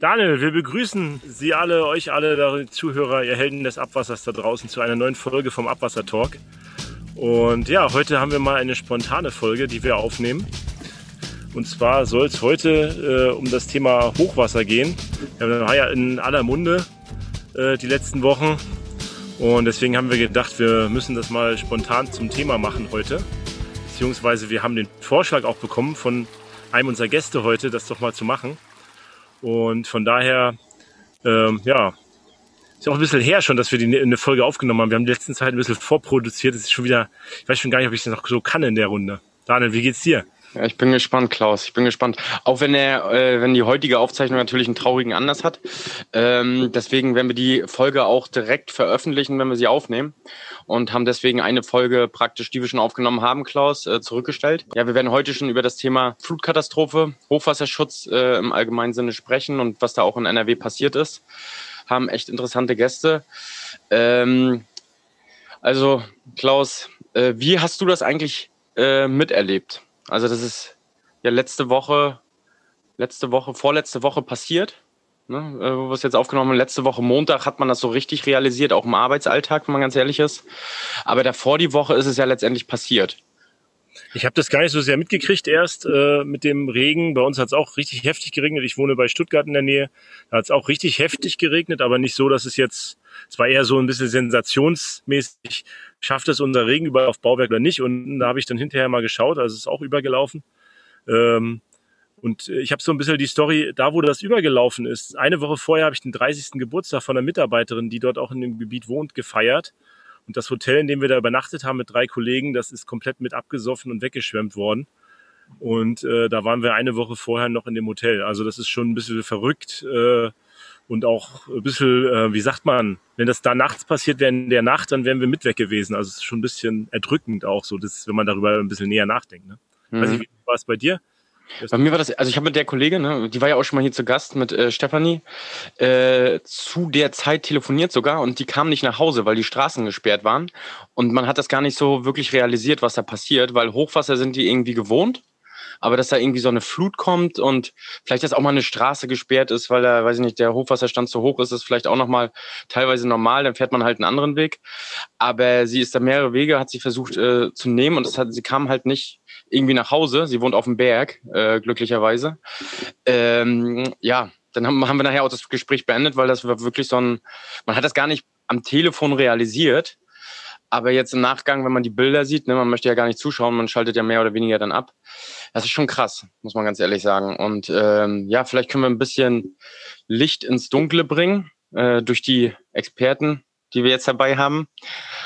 Daniel, wir begrüßen Sie alle, euch alle, Zuhörer, ihr Helden des Abwassers da draußen zu einer neuen Folge vom Abwasser Talk. Und ja, heute haben wir mal eine spontane Folge, die wir aufnehmen. Und zwar soll es heute äh, um das Thema Hochwasser gehen. Wir haben ja in aller Munde äh, die letzten Wochen. Und deswegen haben wir gedacht, wir müssen das mal spontan zum Thema machen heute. Beziehungsweise wir haben den Vorschlag auch bekommen von einem unserer Gäste heute, das doch mal zu machen. Und von daher, ähm, ja, ist auch ein bisschen her schon, dass wir die eine Folge aufgenommen haben. Wir haben die letzten Zeit ein bisschen vorproduziert. Es ist schon wieder, ich weiß schon gar nicht, ob ich das noch so kann in der Runde. Daniel, wie geht's dir? Ja, ich bin gespannt, Klaus. Ich bin gespannt. Auch wenn er, äh, wenn die heutige Aufzeichnung natürlich einen traurigen Anlass hat. Ähm, deswegen werden wir die Folge auch direkt veröffentlichen, wenn wir sie aufnehmen. Und haben deswegen eine Folge praktisch, die wir schon aufgenommen haben, Klaus, äh, zurückgestellt. Ja, wir werden heute schon über das Thema Flutkatastrophe, Hochwasserschutz äh, im allgemeinen Sinne sprechen und was da auch in NRW passiert ist. Haben echt interessante Gäste. Ähm, also, Klaus, äh, wie hast du das eigentlich äh, miterlebt? Also das ist ja letzte Woche, letzte Woche, vorletzte Woche passiert. Ne, äh, wo wir es jetzt aufgenommen haben, letzte Woche Montag hat man das so richtig realisiert, auch im Arbeitsalltag, wenn man ganz ehrlich ist. Aber davor die Woche ist es ja letztendlich passiert. Ich habe das gar nicht so sehr mitgekriegt erst äh, mit dem Regen. Bei uns hat es auch richtig heftig geregnet. Ich wohne bei Stuttgart in der Nähe. Da hat es auch richtig heftig geregnet, aber nicht so, dass es jetzt, es war eher so ein bisschen sensationsmäßig schafft es unser Regen überall auf Bauwerk oder nicht. Und da habe ich dann hinterher mal geschaut, also es ist auch übergelaufen. Ähm, und ich habe so ein bisschen die Story, da wo das übergelaufen ist. Eine Woche vorher habe ich den 30. Geburtstag von einer Mitarbeiterin, die dort auch in dem Gebiet wohnt, gefeiert. Und das Hotel, in dem wir da übernachtet haben mit drei Kollegen, das ist komplett mit abgesoffen und weggeschwemmt worden. Und äh, da waren wir eine Woche vorher noch in dem Hotel. Also das ist schon ein bisschen verrückt. Äh, und auch ein bisschen, äh, wie sagt man, wenn das da nachts passiert wäre in der Nacht, dann wären wir mit weg gewesen. Also es ist schon ein bisschen erdrückend auch so, das, wenn man darüber ein bisschen näher nachdenkt. Ne? Mhm. Weiß ich, wie war es bei dir? Bei mir war das, also ich habe mit der Kollegin, ne, die war ja auch schon mal hier zu Gast mit äh, Stefanie, äh, zu der Zeit telefoniert sogar und die kam nicht nach Hause, weil die Straßen gesperrt waren. Und man hat das gar nicht so wirklich realisiert, was da passiert, weil Hochwasser sind die irgendwie gewohnt aber dass da irgendwie so eine Flut kommt und vielleicht, dass auch mal eine Straße gesperrt ist, weil da, weiß ich nicht, der Hochwasserstand zu hoch ist, ist vielleicht auch nochmal teilweise normal, dann fährt man halt einen anderen Weg. Aber sie ist da mehrere Wege, hat sie versucht äh, zu nehmen und das hat, sie kam halt nicht irgendwie nach Hause. Sie wohnt auf dem Berg, äh, glücklicherweise. Ähm, ja, dann haben, haben wir nachher auch das Gespräch beendet, weil das war wirklich so ein, man hat das gar nicht am Telefon realisiert, aber jetzt im Nachgang, wenn man die Bilder sieht, ne, man möchte ja gar nicht zuschauen, man schaltet ja mehr oder weniger dann ab. Das ist schon krass, muss man ganz ehrlich sagen. Und ähm, ja, vielleicht können wir ein bisschen Licht ins Dunkle bringen äh, durch die Experten, die wir jetzt dabei haben.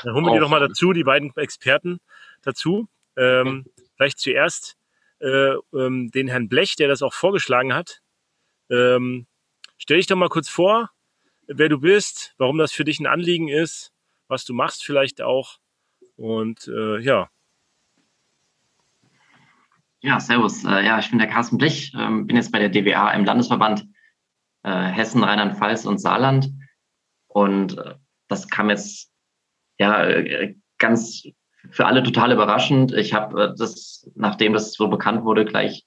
Dann holen wir die doch mal dazu, die beiden Experten dazu. Ähm, vielleicht zuerst äh, ähm, den Herrn Blech, der das auch vorgeschlagen hat. Ähm, stell dich doch mal kurz vor, wer du bist, warum das für dich ein Anliegen ist was du machst vielleicht auch. Und äh, ja. Ja, servus. Äh, ja, ich bin der Carsten Blech, ähm, bin jetzt bei der DWA im Landesverband äh, Hessen, Rheinland-Pfalz und Saarland. Und äh, das kam jetzt ja ganz für alle total überraschend. Ich habe das, nachdem das so bekannt wurde, gleich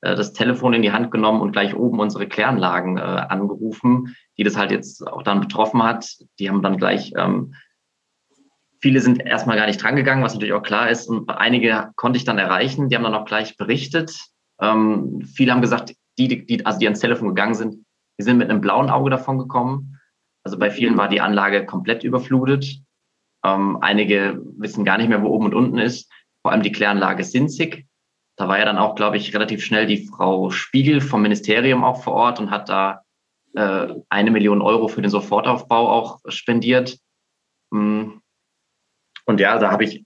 das Telefon in die Hand genommen und gleich oben unsere Kläranlagen angerufen, die das halt jetzt auch dann betroffen hat. Die haben dann gleich ähm, Viele sind erstmal gar nicht drangegangen, was natürlich auch klar ist. Und einige konnte ich dann erreichen, die haben dann auch gleich berichtet. Ähm, viele haben gesagt, die, die, also die ans Telefon gegangen sind, die sind mit einem blauen Auge davon gekommen. Also bei vielen war die Anlage komplett überflutet. Ähm, einige wissen gar nicht mehr, wo oben und unten ist. Vor allem die Kläranlage Sinzig. Da war ja dann auch, glaube ich, relativ schnell die Frau Spiegel vom Ministerium auch vor Ort und hat da äh, eine Million Euro für den Sofortaufbau auch spendiert. Hm, und ja, da habe ich,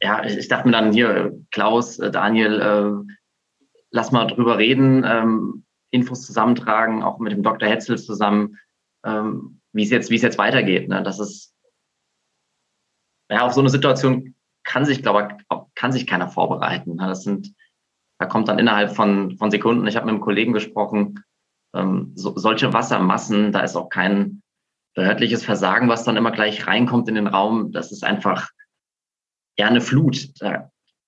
ja, ich, dachte mir dann hier, Klaus, äh, Daniel, äh, lass mal drüber reden, ähm, Infos zusammentragen, auch mit dem Dr. Hetzel zusammen, ähm, wie es jetzt, es jetzt weitergeht. Ne? Das ist, ja, auf so eine Situation kann sich, glaube ich, kann sich keiner vorbereiten. Ne? Das sind, da kommt dann innerhalb von, von Sekunden, ich habe mit einem Kollegen gesprochen, ähm, so, solche Wassermassen, da ist auch kein, behördliches Versagen, was dann immer gleich reinkommt in den Raum, das ist einfach ja eine Flut.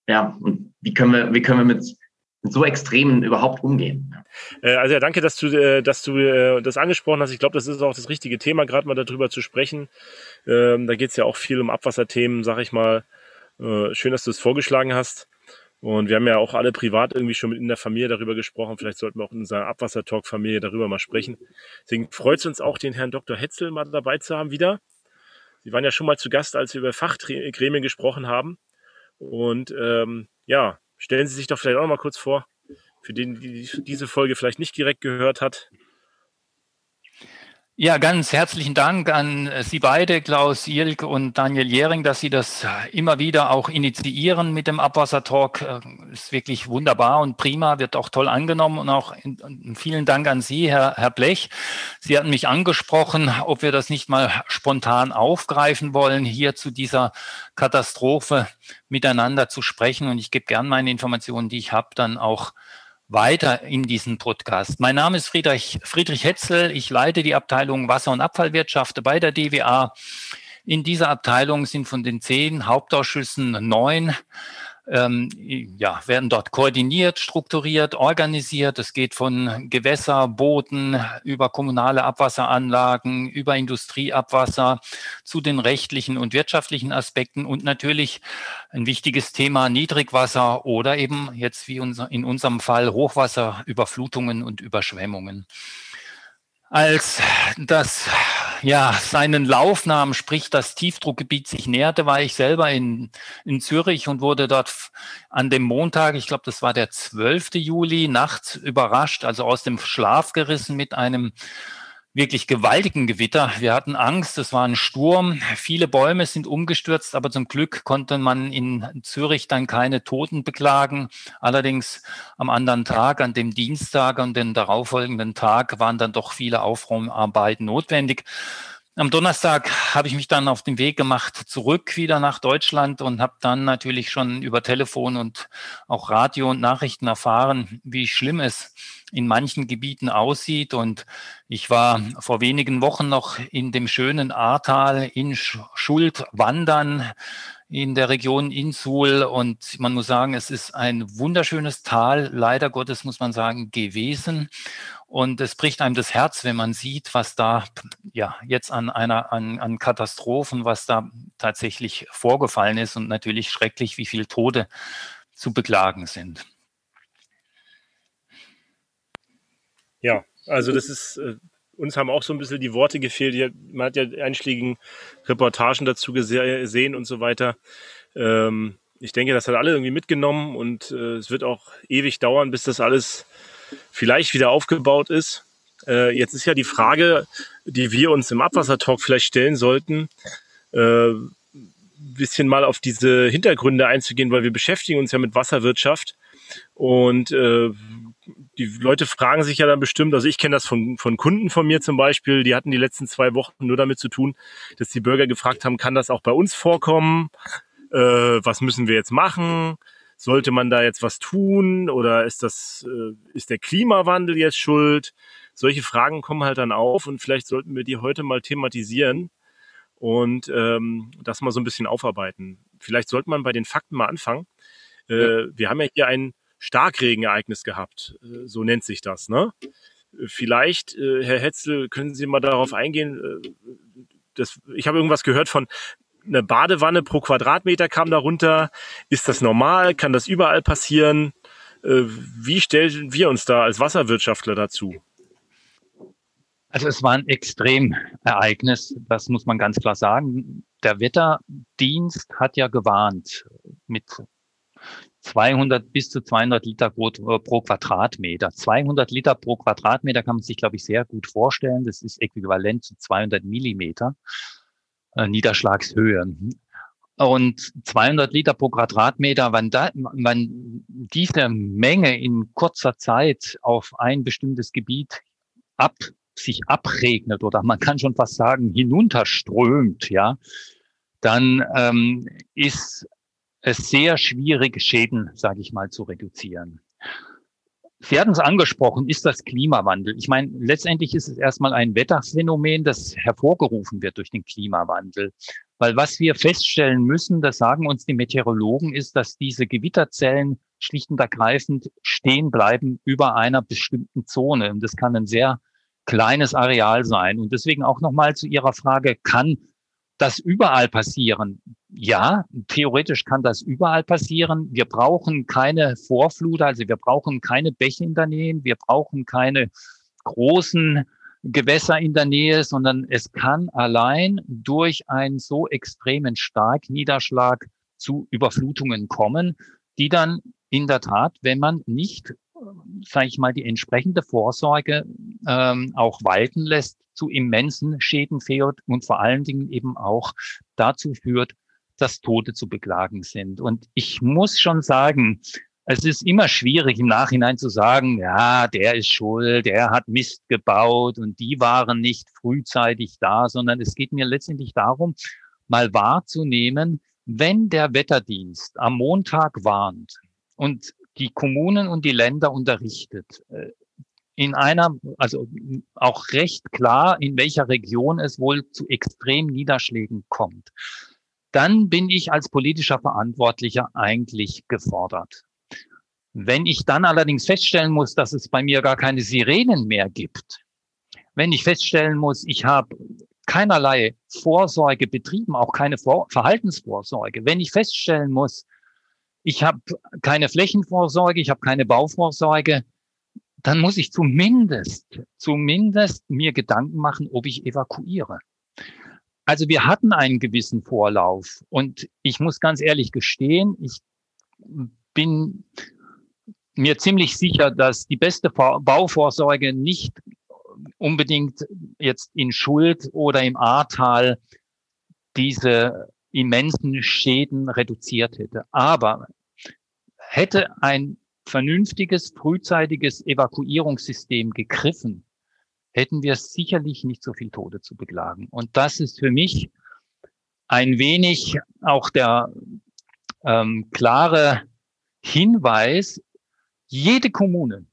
Ja, und wie können wir, wie können wir mit, mit so Extremen überhaupt umgehen. Äh, also ja, danke, dass du, äh, dass du äh, das angesprochen hast. Ich glaube, das ist auch das richtige Thema, gerade mal darüber zu sprechen. Ähm, da geht es ja auch viel um Abwasserthemen, sag ich mal. Schön, dass du es vorgeschlagen hast. Und wir haben ja auch alle privat irgendwie schon mit in der Familie darüber gesprochen. Vielleicht sollten wir auch in unserer Abwassertalk-Familie darüber mal sprechen. Deswegen freut es uns auch, den Herrn Dr. Hetzel mal dabei zu haben wieder. Sie waren ja schon mal zu Gast, als wir über Fachgremien gesprochen haben. Und ähm, ja, stellen Sie sich doch vielleicht auch noch mal kurz vor, für den die diese Folge vielleicht nicht direkt gehört hat. Ja, ganz herzlichen Dank an Sie beide, Klaus Jilk und Daniel Jering, dass Sie das immer wieder auch initiieren mit dem Abwassertalk. Äh, ist wirklich wunderbar und prima, wird auch toll angenommen und auch vielen Dank an Sie, Herr, Herr Blech. Sie hatten mich angesprochen, ob wir das nicht mal spontan aufgreifen wollen, hier zu dieser Katastrophe miteinander zu sprechen. Und ich gebe gern meine Informationen, die ich habe, dann auch weiter in diesen Podcast. Mein Name ist Friedrich, Friedrich Hetzel. Ich leite die Abteilung Wasser- und Abfallwirtschaft bei der DWA. In dieser Abteilung sind von den zehn Hauptausschüssen neun ähm, ja, werden dort koordiniert, strukturiert, organisiert. Es geht von Gewässer, Booten über kommunale Abwasseranlagen, über Industrieabwasser zu den rechtlichen und wirtschaftlichen Aspekten und natürlich ein wichtiges Thema Niedrigwasser oder eben jetzt wie unser, in unserem Fall Hochwasser, Überflutungen und Überschwemmungen. Als das ja seinen Lauf nahm, sprich das Tiefdruckgebiet sich näherte, war ich selber in, in Zürich und wurde dort an dem Montag, ich glaube, das war der 12. Juli, nachts überrascht, also aus dem Schlaf gerissen mit einem wirklich gewaltigen Gewitter. Wir hatten Angst, es war ein Sturm, viele Bäume sind umgestürzt, aber zum Glück konnte man in Zürich dann keine Toten beklagen. Allerdings am anderen Tag, an dem Dienstag und den darauffolgenden Tag waren dann doch viele Aufräumarbeiten notwendig. Am Donnerstag habe ich mich dann auf den Weg gemacht zurück wieder nach Deutschland und habe dann natürlich schon über Telefon und auch Radio und Nachrichten erfahren, wie schlimm es in manchen Gebieten aussieht. Und ich war vor wenigen Wochen noch in dem schönen Ahrtal in Schuld wandern in der Region Insul und man muss sagen, es ist ein wunderschönes Tal, leider Gottes muss man sagen, gewesen. Und es bricht einem das Herz, wenn man sieht, was da ja jetzt an einer an, an Katastrophen, was da tatsächlich vorgefallen ist und natürlich schrecklich, wie viele Tode zu beklagen sind. Ja, also das ist äh, uns haben auch so ein bisschen die Worte gefehlt. Man hat ja einschlägigen Reportagen dazu gesehen und so weiter. Ähm, ich denke, das hat alle irgendwie mitgenommen und äh, es wird auch ewig dauern, bis das alles vielleicht wieder aufgebaut ist. Äh, jetzt ist ja die Frage, die wir uns im Abwassertalk vielleicht stellen sollten, äh, bisschen mal auf diese Hintergründe einzugehen, weil wir beschäftigen uns ja mit Wasserwirtschaft und äh, die Leute fragen sich ja dann bestimmt, also ich kenne das von, von Kunden von mir zum Beispiel, die hatten die letzten zwei Wochen nur damit zu tun, dass die Bürger gefragt haben, kann das auch bei uns vorkommen? Äh, was müssen wir jetzt machen? Sollte man da jetzt was tun? Oder ist das, äh, ist der Klimawandel jetzt schuld? Solche Fragen kommen halt dann auf und vielleicht sollten wir die heute mal thematisieren und ähm, das mal so ein bisschen aufarbeiten. Vielleicht sollte man bei den Fakten mal anfangen. Äh, ja. Wir haben ja hier ein Starkregenereignis gehabt. Äh, so nennt sich das. Ne? Vielleicht, äh, Herr Hetzel, können Sie mal darauf eingehen. Äh, ich habe irgendwas gehört von eine Badewanne pro Quadratmeter kam darunter. Ist das normal? Kann das überall passieren? Wie stellen wir uns da als Wasserwirtschaftler dazu? Also es war ein Extremereignis, das muss man ganz klar sagen. Der Wetterdienst hat ja gewarnt mit 200 bis zu 200 Liter pro, äh, pro, Quadratmeter. 200 Liter pro Quadratmeter kann man sich, glaube ich, sehr gut vorstellen. Das ist äquivalent zu 200 Millimeter äh, Niederschlagshöhe. Und 200 Liter pro Quadratmeter, wenn, da, wenn diese Menge in kurzer Zeit auf ein bestimmtes Gebiet ab, sich abregnet oder man kann schon fast sagen hinunterströmt, ja, dann ähm, ist es sehr schwierig, Schäden, sage ich mal, zu reduzieren. Sie hatten es angesprochen, ist das Klimawandel. Ich meine, letztendlich ist es erstmal ein Wetterphänomen, das hervorgerufen wird durch den Klimawandel. Weil was wir feststellen müssen, das sagen uns die Meteorologen, ist, dass diese Gewitterzellen schlicht und ergreifend stehen bleiben über einer bestimmten Zone. Und das kann ein sehr kleines Areal sein. Und deswegen auch nochmal zu Ihrer Frage, kann das überall passieren? Ja, theoretisch kann das überall passieren. Wir brauchen keine Vorflut, also wir brauchen keine Bäche in der Nähe, wir brauchen keine großen Gewässer in der Nähe, sondern es kann allein durch einen so extremen Starkniederschlag zu Überflutungen kommen, die dann in der Tat, wenn man nicht, sage ich mal, die entsprechende Vorsorge ähm, auch walten lässt, zu immensen Schäden führt und vor allen Dingen eben auch dazu führt, dass Tote zu beklagen sind. Und ich muss schon sagen, es ist immer schwierig im Nachhinein zu sagen, ja, der ist schuld, der hat Mist gebaut und die waren nicht frühzeitig da, sondern es geht mir letztendlich darum, mal wahrzunehmen, wenn der Wetterdienst am Montag warnt und die Kommunen und die Länder unterrichtet, äh, in einer, also auch recht klar, in welcher Region es wohl zu extremen Niederschlägen kommt, dann bin ich als politischer Verantwortlicher eigentlich gefordert. Wenn ich dann allerdings feststellen muss, dass es bei mir gar keine Sirenen mehr gibt, wenn ich feststellen muss, ich habe keinerlei Vorsorge betrieben, auch keine Vor Verhaltensvorsorge, wenn ich feststellen muss, ich habe keine Flächenvorsorge, ich habe keine Bauvorsorge, dann muss ich zumindest, zumindest mir Gedanken machen, ob ich evakuiere. Also wir hatten einen gewissen Vorlauf und ich muss ganz ehrlich gestehen, ich bin mir ziemlich sicher, dass die beste Bauvorsorge nicht unbedingt jetzt in Schuld oder im Ahrtal diese immensen Schäden reduziert hätte. Aber hätte ein vernünftiges, frühzeitiges Evakuierungssystem gegriffen, hätten wir sicherlich nicht so viel Tode zu beklagen. Und das ist für mich ein wenig auch der ähm, klare Hinweis, jede Kommune,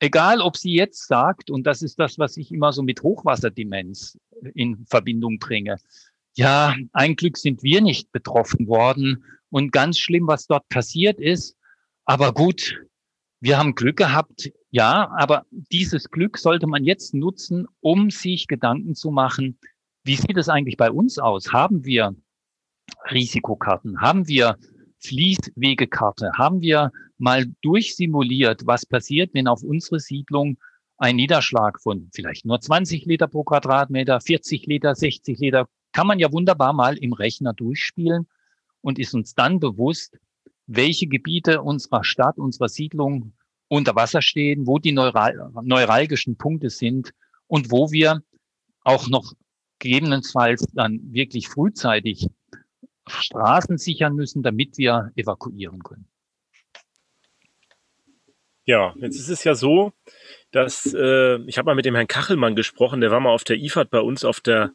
egal ob sie jetzt sagt, und das ist das, was ich immer so mit Hochwasserdemenz in Verbindung bringe, ja, ein Glück sind wir nicht betroffen worden und ganz schlimm, was dort passiert ist. Aber gut, wir haben Glück gehabt, ja, aber dieses Glück sollte man jetzt nutzen, um sich Gedanken zu machen, wie sieht es eigentlich bei uns aus? Haben wir Risikokarten? Haben wir Fließwegekarte? Haben wir mal durchsimuliert, was passiert, wenn auf unsere Siedlung ein Niederschlag von vielleicht nur 20 Liter pro Quadratmeter, 40 Liter, 60 Liter kann man ja wunderbar mal im Rechner durchspielen und ist uns dann bewusst, welche Gebiete unserer Stadt, unserer Siedlung unter Wasser stehen, wo die neural neuralgischen Punkte sind und wo wir auch noch gegebenenfalls dann wirklich frühzeitig Straßen sichern müssen, damit wir evakuieren können. Ja, jetzt ist es ja so, dass äh, ich habe mal mit dem Herrn Kachelmann gesprochen, der war mal auf der IFAD bei uns auf der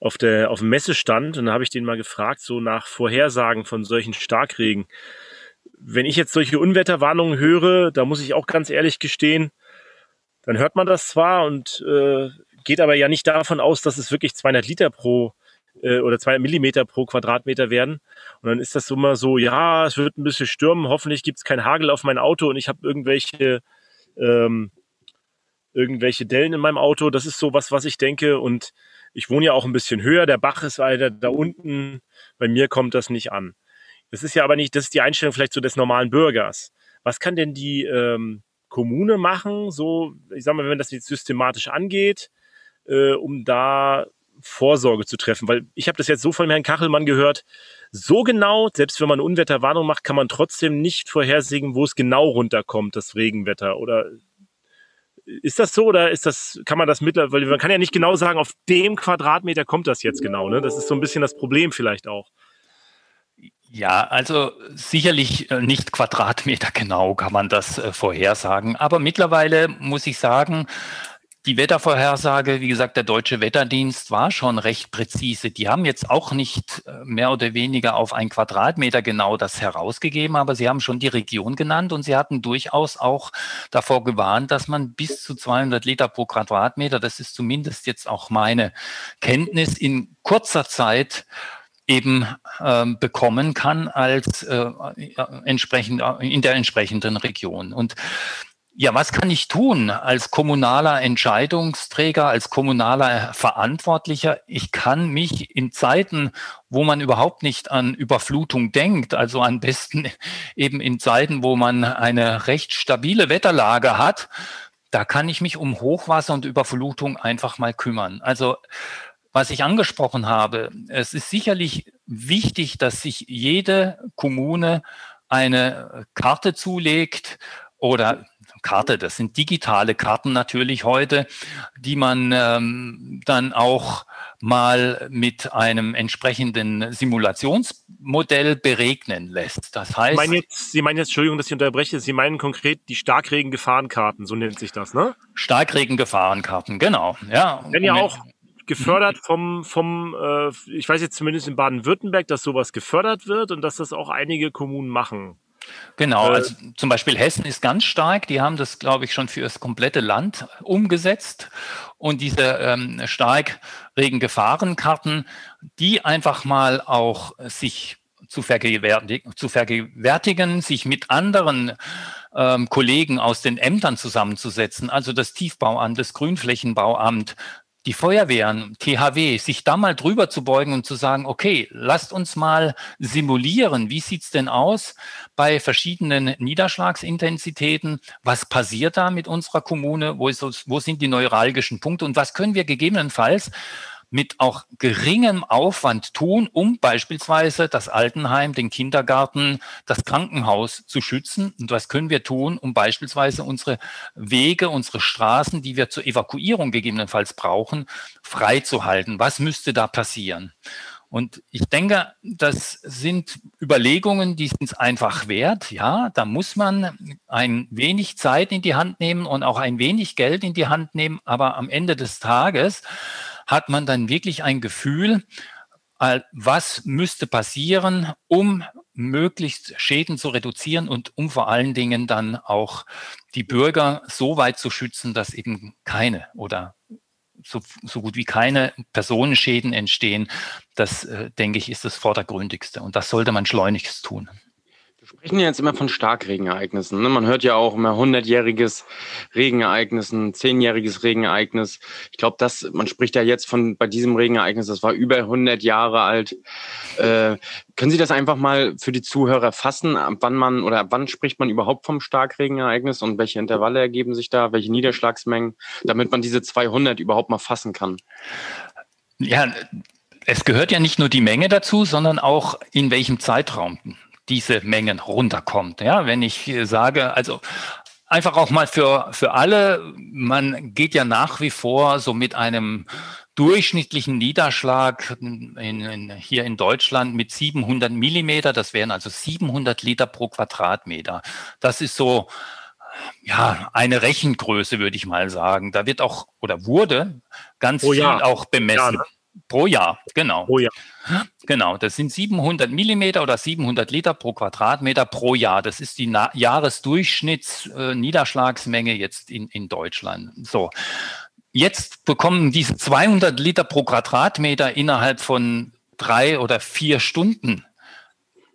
auf der auf dem Messestand und da habe ich den mal gefragt so nach Vorhersagen von solchen Starkregen. Wenn ich jetzt solche Unwetterwarnungen höre, da muss ich auch ganz ehrlich gestehen, dann hört man das zwar und äh, geht aber ja nicht davon aus, dass es wirklich 200 Liter pro äh, oder 200 Millimeter pro Quadratmeter werden. Und dann ist das so immer so, ja, es wird ein bisschen stürmen, hoffentlich gibt es kein Hagel auf mein Auto und ich habe irgendwelche ähm, irgendwelche Dellen in meinem Auto. Das ist so was, was ich denke und ich wohne ja auch ein bisschen höher, der Bach ist weiter da unten, bei mir kommt das nicht an. Das ist ja aber nicht, das ist die Einstellung vielleicht so des normalen Bürgers. Was kann denn die ähm, Kommune machen, so, ich sag mal, wenn das jetzt systematisch angeht, äh, um da Vorsorge zu treffen? Weil ich habe das jetzt so von Herrn Kachelmann gehört, so genau, selbst wenn man Unwetterwarnung macht, kann man trotzdem nicht vorhersehen, wo es genau runterkommt, das Regenwetter. Oder ist das so oder ist das, kann man das mittlerweile, man kann ja nicht genau sagen, auf dem Quadratmeter kommt das jetzt genau, ne? Das ist so ein bisschen das Problem vielleicht auch. Ja, also sicherlich äh, nicht Quadratmeter genau kann man das äh, vorhersagen. Aber mittlerweile muss ich sagen, die Wettervorhersage, wie gesagt, der deutsche Wetterdienst war schon recht präzise. Die haben jetzt auch nicht äh, mehr oder weniger auf ein Quadratmeter genau das herausgegeben, aber sie haben schon die Region genannt und sie hatten durchaus auch davor gewarnt, dass man bis zu 200 Liter pro Quadratmeter, das ist zumindest jetzt auch meine Kenntnis, in kurzer Zeit eben äh, bekommen kann als äh, entsprechend in der entsprechenden Region. Und ja, was kann ich tun als kommunaler Entscheidungsträger, als kommunaler Verantwortlicher? Ich kann mich in Zeiten, wo man überhaupt nicht an Überflutung denkt, also am besten eben in Zeiten, wo man eine recht stabile Wetterlage hat, da kann ich mich um Hochwasser und Überflutung einfach mal kümmern. Also was ich angesprochen habe, es ist sicherlich wichtig, dass sich jede Kommune eine Karte zulegt oder Karte, das sind digitale Karten natürlich heute, die man ähm, dann auch mal mit einem entsprechenden Simulationsmodell beregnen lässt. Das heißt. Sie meinen jetzt, Sie meinen jetzt, Entschuldigung, dass ich unterbreche, Sie meinen konkret die Starkregen-Gefahrenkarten, so nennt sich das, ne? Starkregen-Gefahrenkarten, genau, ja. Wenn ja auch gefördert vom, vom äh, ich weiß jetzt zumindest in Baden-Württemberg, dass sowas gefördert wird und dass das auch einige Kommunen machen. Genau, äh, also zum Beispiel Hessen ist ganz stark. Die haben das, glaube ich, schon für das komplette Land umgesetzt. Und diese ähm, Starkregen-Gefahrenkarten, die einfach mal auch sich zu, vergewärtigen, zu vergewärtigen, sich mit anderen ähm, Kollegen aus den Ämtern zusammenzusetzen, also das Tiefbauamt, das Grünflächenbauamt, die Feuerwehren, THW, sich da mal drüber zu beugen und zu sagen, okay, lasst uns mal simulieren, wie sieht's denn aus bei verschiedenen Niederschlagsintensitäten? Was passiert da mit unserer Kommune? Wo, ist, wo sind die neuralgischen Punkte? Und was können wir gegebenenfalls mit auch geringem Aufwand tun, um beispielsweise das Altenheim, den Kindergarten, das Krankenhaus zu schützen? Und was können wir tun, um beispielsweise unsere Wege, unsere Straßen, die wir zur Evakuierung gegebenenfalls brauchen, freizuhalten? Was müsste da passieren? Und ich denke, das sind Überlegungen, die sind es einfach wert. Ja, da muss man ein wenig Zeit in die Hand nehmen und auch ein wenig Geld in die Hand nehmen. Aber am Ende des Tages hat man dann wirklich ein Gefühl, äh, was müsste passieren, um möglichst Schäden zu reduzieren und um vor allen Dingen dann auch die Bürger so weit zu schützen, dass eben keine oder so, so gut wie keine Personenschäden entstehen. Das, äh, denke ich, ist das Vordergründigste. Und das sollte man schleunigst tun sprechen ja jetzt immer von Starkregenereignissen. Ne? Man hört ja auch immer hundertjähriges Regenereignis, ein zehnjähriges Regenereignis. Ich glaube, dass man spricht ja jetzt von bei diesem Regenereignis, das war über 100 Jahre alt. Äh, können Sie das einfach mal für die Zuhörer fassen, ab wann man oder ab wann spricht man überhaupt vom Starkregenereignis und welche Intervalle ergeben sich da, welche Niederschlagsmengen, damit man diese 200 überhaupt mal fassen kann? Ja, es gehört ja nicht nur die Menge dazu, sondern auch in welchem Zeitraum diese Mengen runterkommt. Ja, wenn ich sage, also einfach auch mal für, für alle, man geht ja nach wie vor so mit einem durchschnittlichen Niederschlag in, in, hier in Deutschland mit 700 Millimeter. Das wären also 700 Liter pro Quadratmeter. Das ist so, ja, eine Rechengröße, würde ich mal sagen. Da wird auch oder wurde ganz oh, viel ja. auch bemessen. Ja, ne? Pro Jahr, genau. Pro Jahr. Genau, das sind 700 Millimeter oder 700 Liter pro Quadratmeter pro Jahr. Das ist die Na Jahresdurchschnittsniederschlagsmenge äh, jetzt in, in Deutschland. So. Jetzt bekommen diese 200 Liter pro Quadratmeter innerhalb von drei oder vier Stunden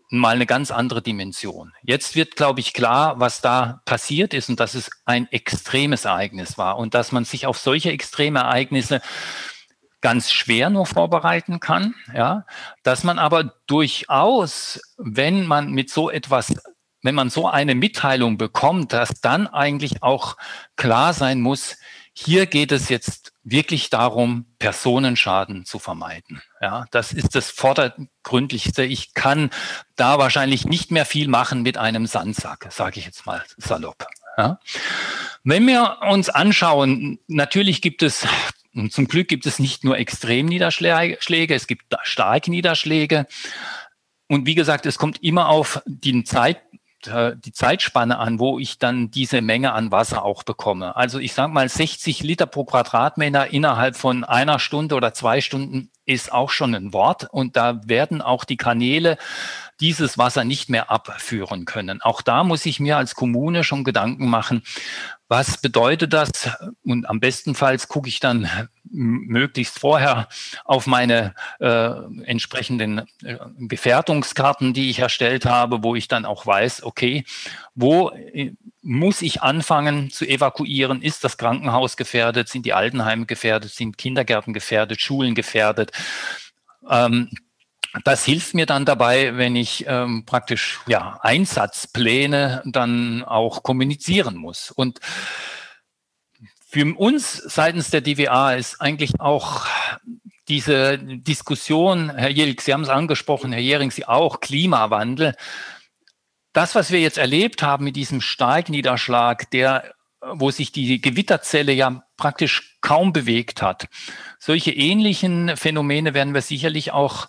mal eine ganz andere Dimension. Jetzt wird, glaube ich, klar, was da passiert ist und dass es ein extremes Ereignis war und dass man sich auf solche extreme Ereignisse ganz schwer nur vorbereiten kann, ja, dass man aber durchaus, wenn man mit so etwas wenn man so eine Mitteilung bekommt, dass dann eigentlich auch klar sein muss, hier geht es jetzt wirklich darum, Personenschaden zu vermeiden. Ja, das ist das Vordergründlichste. Ich kann da wahrscheinlich nicht mehr viel machen mit einem Sandsack, sage ich jetzt mal salopp. Ja. Wenn wir uns anschauen, natürlich gibt es und zum Glück gibt es nicht nur Extremniederschläge, es gibt Starkniederschläge. Und wie gesagt, es kommt immer auf die Zeit, äh, die Zeitspanne an, wo ich dann diese Menge an Wasser auch bekomme. Also ich sage mal 60 Liter pro Quadratmeter innerhalb von einer Stunde oder zwei Stunden ist auch schon ein Wort. Und da werden auch die Kanäle dieses Wasser nicht mehr abführen können. Auch da muss ich mir als Kommune schon Gedanken machen, was bedeutet das? Und am bestenfalls gucke ich dann möglichst vorher auf meine äh, entsprechenden äh, Gefährdungskarten, die ich erstellt habe, wo ich dann auch weiß, okay, wo äh, muss ich anfangen zu evakuieren? Ist das Krankenhaus gefährdet? Sind die Altenheime gefährdet? Sind Kindergärten gefährdet? Schulen gefährdet? Ähm, das hilft mir dann dabei, wenn ich ähm, praktisch ja, Einsatzpläne dann auch kommunizieren muss. Und für uns seitens der DWA ist eigentlich auch diese Diskussion, Herr Jilk, Sie haben es angesprochen, Herr Jering, Sie auch, Klimawandel. Das, was wir jetzt erlebt haben mit diesem Starkniederschlag, der, wo sich die Gewitterzelle ja praktisch kaum bewegt hat. Solche ähnlichen Phänomene werden wir sicherlich auch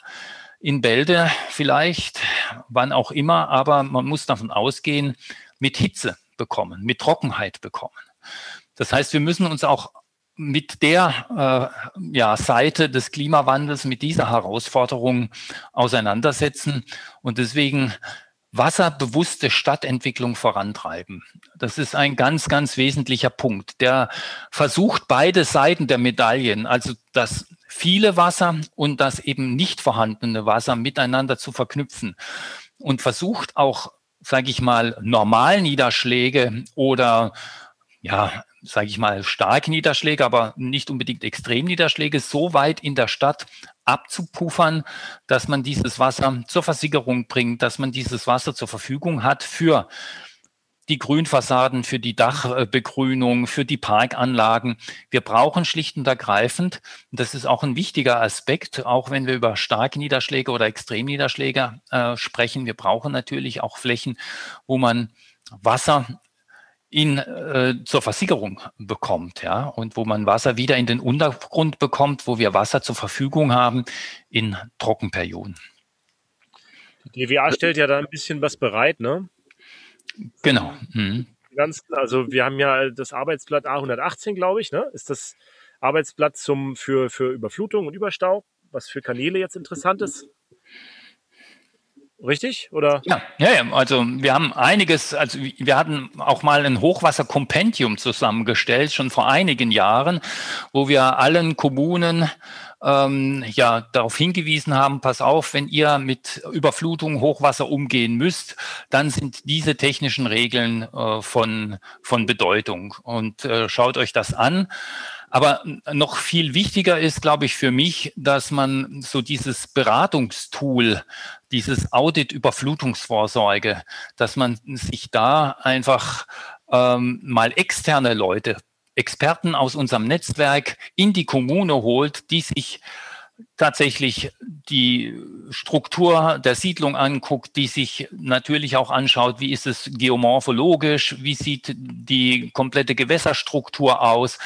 in Bälde vielleicht, wann auch immer, aber man muss davon ausgehen, mit Hitze bekommen, mit Trockenheit bekommen. Das heißt, wir müssen uns auch mit der äh, ja, Seite des Klimawandels, mit dieser Herausforderung auseinandersetzen und deswegen wasserbewusste Stadtentwicklung vorantreiben. Das ist ein ganz, ganz wesentlicher Punkt. Der versucht beide Seiten der Medaillen, also das viele Wasser und das eben nicht vorhandene Wasser miteinander zu verknüpfen und versucht auch, sage ich mal, Normalniederschläge oder ja, sage ich mal, starke Niederschläge, aber nicht unbedingt Extremniederschläge so weit in der Stadt abzupuffern, dass man dieses Wasser zur Versickerung bringt, dass man dieses Wasser zur Verfügung hat für die Grünfassaden, für die Dachbegrünung, für die Parkanlagen. Wir brauchen schlicht und ergreifend, das ist auch ein wichtiger Aspekt, auch wenn wir über starke Niederschläge oder Extremniederschläge äh, sprechen, wir brauchen natürlich auch Flächen, wo man Wasser in, äh, zur Versicherung bekommt, ja, und wo man Wasser wieder in den Untergrund bekommt, wo wir Wasser zur Verfügung haben in Trockenperioden. Die DWA stellt ja da ein bisschen was bereit, ne? Genau. Mhm. Ganz, also wir haben ja das Arbeitsblatt A118, glaube ich, ne? Ist das Arbeitsblatt zum, für, für Überflutung und Überstau, was für Kanäle jetzt interessant ist? Richtig? Oder? Ja, ja, ja, also wir haben einiges, also wir hatten auch mal ein Hochwasserkompendium zusammengestellt, schon vor einigen Jahren, wo wir allen Kommunen ähm, ja darauf hingewiesen haben, pass auf, wenn ihr mit Überflutung, Hochwasser umgehen müsst, dann sind diese technischen Regeln äh, von, von Bedeutung. Und äh, schaut euch das an. Aber noch viel wichtiger ist, glaube ich, für mich, dass man so dieses Beratungstool, dieses Audit Überflutungsvorsorge, dass man sich da einfach ähm, mal externe Leute, Experten aus unserem Netzwerk in die Kommune holt, die sich tatsächlich die Struktur der Siedlung anguckt, die sich natürlich auch anschaut, wie ist es geomorphologisch, wie sieht die komplette Gewässerstruktur aus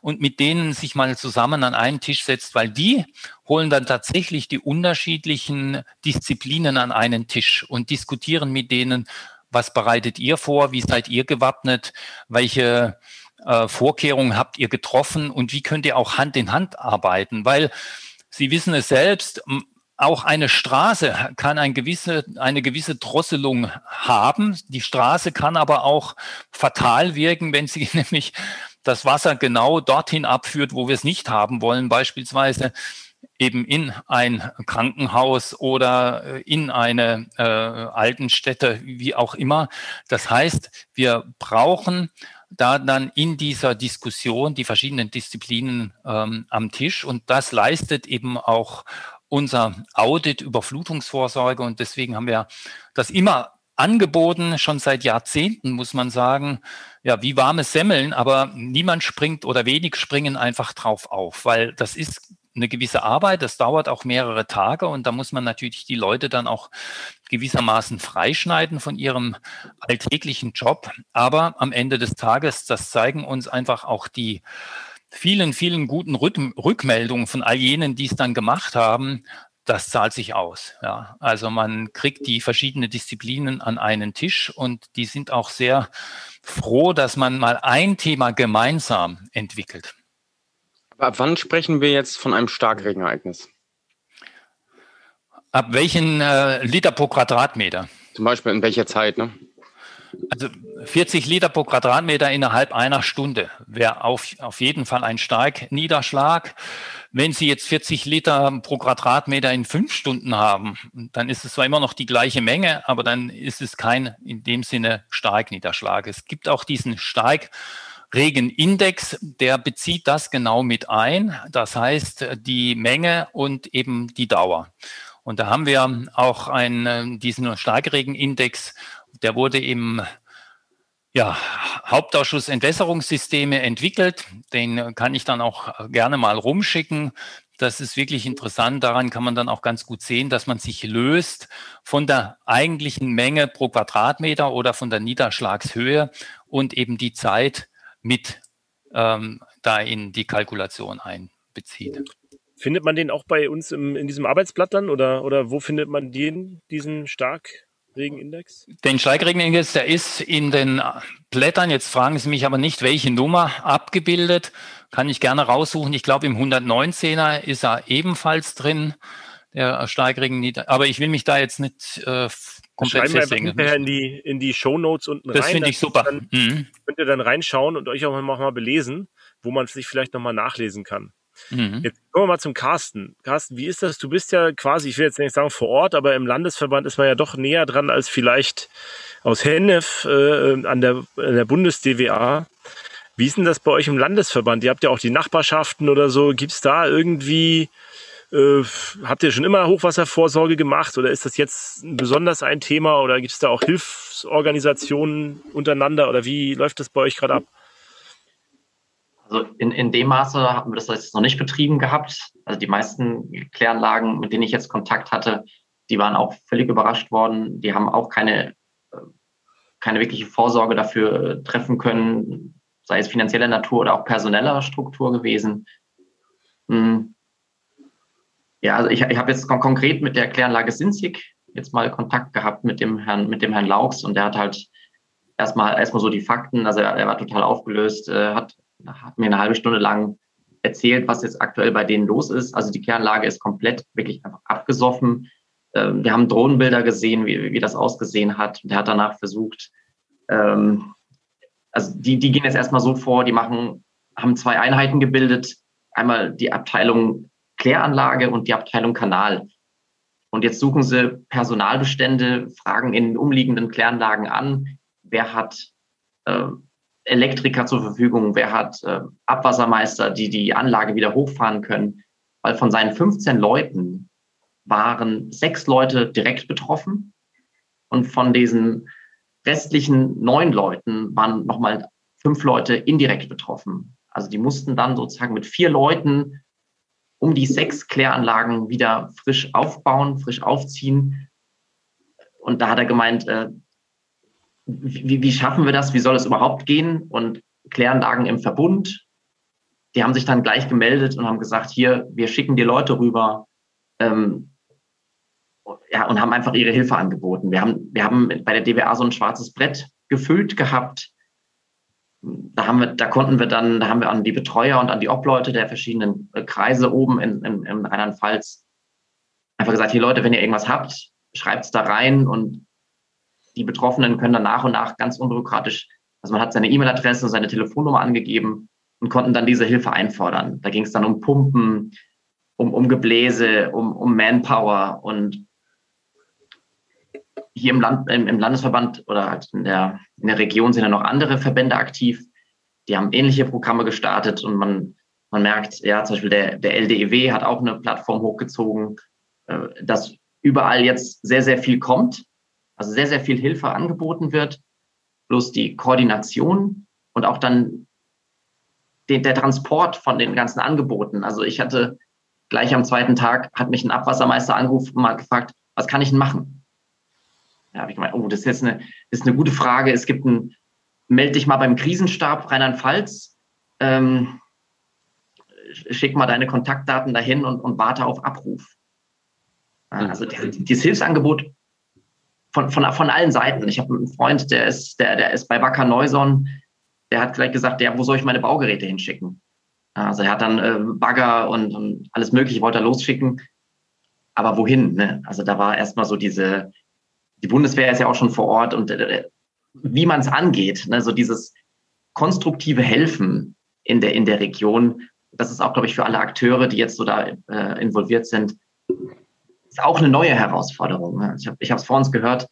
und mit denen sich mal zusammen an einen Tisch setzt, weil die holen dann tatsächlich die unterschiedlichen Disziplinen an einen Tisch und diskutieren mit denen, was bereitet ihr vor, wie seid ihr gewappnet, welche äh, Vorkehrungen habt ihr getroffen und wie könnt ihr auch Hand in Hand arbeiten, weil Sie wissen es selbst, auch eine Straße kann ein gewisse, eine gewisse Drosselung haben. Die Straße kann aber auch fatal wirken, wenn sie nämlich das Wasser genau dorthin abführt, wo wir es nicht haben wollen, beispielsweise eben in ein Krankenhaus oder äh, in eine äh, Altenstätte, wie auch immer. Das heißt, wir brauchen da dann in dieser Diskussion die verschiedenen Disziplinen ähm, am Tisch. Und das leistet eben auch unser Audit Überflutungsvorsorge und deswegen haben wir das immer angeboten, schon seit Jahrzehnten, muss man sagen, ja, wie warme Semmeln, aber niemand springt oder wenig springen einfach drauf auf, weil das ist eine gewisse Arbeit, das dauert auch mehrere Tage. Und da muss man natürlich die Leute dann auch gewissermaßen freischneiden von ihrem alltäglichen Job. Aber am Ende des Tages, das zeigen uns einfach auch die vielen, vielen guten Rückmeldungen von all jenen, die es dann gemacht haben, das zahlt sich aus. Ja. Also man kriegt die verschiedenen Disziplinen an einen Tisch und die sind auch sehr froh, dass man mal ein Thema gemeinsam entwickelt. Ab wann sprechen wir jetzt von einem Starkregenereignis? Ab welchen äh, Liter pro Quadratmeter? Zum Beispiel in welcher Zeit, ne? Also 40 Liter pro Quadratmeter innerhalb einer Stunde wäre auf, auf jeden Fall ein Starkniederschlag. Wenn Sie jetzt 40 Liter pro Quadratmeter in fünf Stunden haben, dann ist es zwar immer noch die gleiche Menge, aber dann ist es kein in dem Sinne Starkniederschlag. Es gibt auch diesen Starkregenindex, der bezieht das genau mit ein. Das heißt, die Menge und eben die Dauer. Und da haben wir auch einen, diesen Starkregenindex, der wurde im ja, Hauptausschuss Entwässerungssysteme entwickelt. Den kann ich dann auch gerne mal rumschicken. Das ist wirklich interessant. Daran kann man dann auch ganz gut sehen, dass man sich löst von der eigentlichen Menge pro Quadratmeter oder von der Niederschlagshöhe und eben die Zeit mit ähm, da in die Kalkulation einbezieht. Findet man den auch bei uns im, in diesem Arbeitsblatt dann oder, oder wo findet man den, diesen stark Regenindex? Den Steigregenindex, der ist in den Blättern, jetzt fragen Sie mich aber nicht, welche Nummer abgebildet, kann ich gerne raussuchen. Ich glaube, im 119er ist er ebenfalls drin, der Steigregen. Aber ich will mich da jetzt nicht äh, komplett Schreiben festlegen. Wir in die, in die Shownotes unten das rein. Das finde ich super. Dann, mhm. Könnt ihr dann reinschauen und euch auch mal belesen, wo man sich vielleicht nochmal nachlesen kann. Mhm. Jetzt kommen wir mal zum Carsten. Carsten, wie ist das? Du bist ja quasi, ich will jetzt nicht sagen vor Ort, aber im Landesverband ist man ja doch näher dran als vielleicht aus Hennef äh, an der, an der Bundes-DWA. Wie ist denn das bei euch im Landesverband? Ihr habt ja auch die Nachbarschaften oder so. Gibt es da irgendwie, äh, habt ihr schon immer Hochwasservorsorge gemacht oder ist das jetzt besonders ein Thema oder gibt es da auch Hilfsorganisationen untereinander oder wie läuft das bei euch gerade ab? Also in, in dem Maße haben wir das jetzt noch nicht betrieben gehabt. Also die meisten Kläranlagen, mit denen ich jetzt Kontakt hatte, die waren auch völlig überrascht worden. Die haben auch keine, äh, keine wirkliche Vorsorge dafür äh, treffen können, sei es finanzieller Natur oder auch personeller Struktur gewesen. Hm. Ja, also ich, ich habe jetzt konkret mit der Kläranlage Sinzig jetzt mal Kontakt gehabt mit dem Herrn, mit dem Herrn Laux und der hat halt erstmal erstmal so die Fakten, also er, er war total aufgelöst, äh, hat hat mir eine halbe Stunde lang erzählt, was jetzt aktuell bei denen los ist. Also die Kläranlage ist komplett wirklich einfach abgesoffen. Ähm, wir haben Drohnenbilder gesehen, wie, wie das ausgesehen hat. Und er hat danach versucht, ähm, also die, die gehen jetzt erstmal so vor, die machen, haben zwei Einheiten gebildet. Einmal die Abteilung Kläranlage und die Abteilung Kanal. Und jetzt suchen sie Personalbestände, fragen in umliegenden Kläranlagen an, wer hat äh, Elektriker zur Verfügung, wer hat äh, Abwassermeister, die die Anlage wieder hochfahren können. Weil von seinen 15 Leuten waren sechs Leute direkt betroffen und von diesen restlichen neun Leuten waren nochmal fünf Leute indirekt betroffen. Also die mussten dann sozusagen mit vier Leuten um die sechs Kläranlagen wieder frisch aufbauen, frisch aufziehen. Und da hat er gemeint, äh, wie, wie schaffen wir das? Wie soll es überhaupt gehen? Und Kläranlagen im Verbund, die haben sich dann gleich gemeldet und haben gesagt, hier, wir schicken die Leute rüber. Ähm, ja, und haben einfach ihre Hilfe angeboten. Wir haben, wir haben bei der DWA so ein schwarzes Brett gefüllt gehabt. Da haben wir, da konnten wir dann, da haben wir an die Betreuer und an die Obleute der verschiedenen äh, Kreise oben in, in, in Rheinland-Pfalz einfach gesagt, hier Leute, wenn ihr irgendwas habt, schreibt es da rein und die Betroffenen können dann nach und nach ganz unbürokratisch, also man hat seine E-Mail-Adresse und seine Telefonnummer angegeben und konnten dann diese Hilfe einfordern. Da ging es dann um Pumpen, um, um Gebläse, um, um Manpower und hier im, Land, im, im Landesverband oder halt in der, in der Region sind ja noch andere Verbände aktiv. Die haben ähnliche Programme gestartet und man, man merkt, ja, zum Beispiel der, der LDEW hat auch eine Plattform hochgezogen, äh, dass überall jetzt sehr, sehr viel kommt also sehr, sehr viel Hilfe angeboten wird, bloß die Koordination und auch dann den, der Transport von den ganzen Angeboten. Also ich hatte gleich am zweiten Tag, hat mich ein Abwassermeister angerufen und mal gefragt, was kann ich denn machen? Da habe ich gemeint, oh, das ist jetzt eine, das ist eine gute Frage. Es gibt ein, melde dich mal beim Krisenstab Rheinland-Pfalz, ähm, schick mal deine Kontaktdaten dahin und, und warte auf Abruf. Also dieses Hilfsangebot von, von, von allen Seiten. Ich habe einen Freund, der ist, der, der ist bei Wacker Neuson, der hat gleich gesagt, der, wo soll ich meine Baugeräte hinschicken? Also er hat dann äh, Bagger und, und alles Mögliche wollte er losschicken. Aber wohin? Ne? Also da war erstmal so diese, die Bundeswehr ist ja auch schon vor Ort und äh, wie man es angeht. Ne? So dieses konstruktive Helfen in der, in der Region, das ist auch, glaube ich, für alle Akteure, die jetzt so da äh, involviert sind, auch eine neue Herausforderung. Ne? Ich habe es vor uns gehört,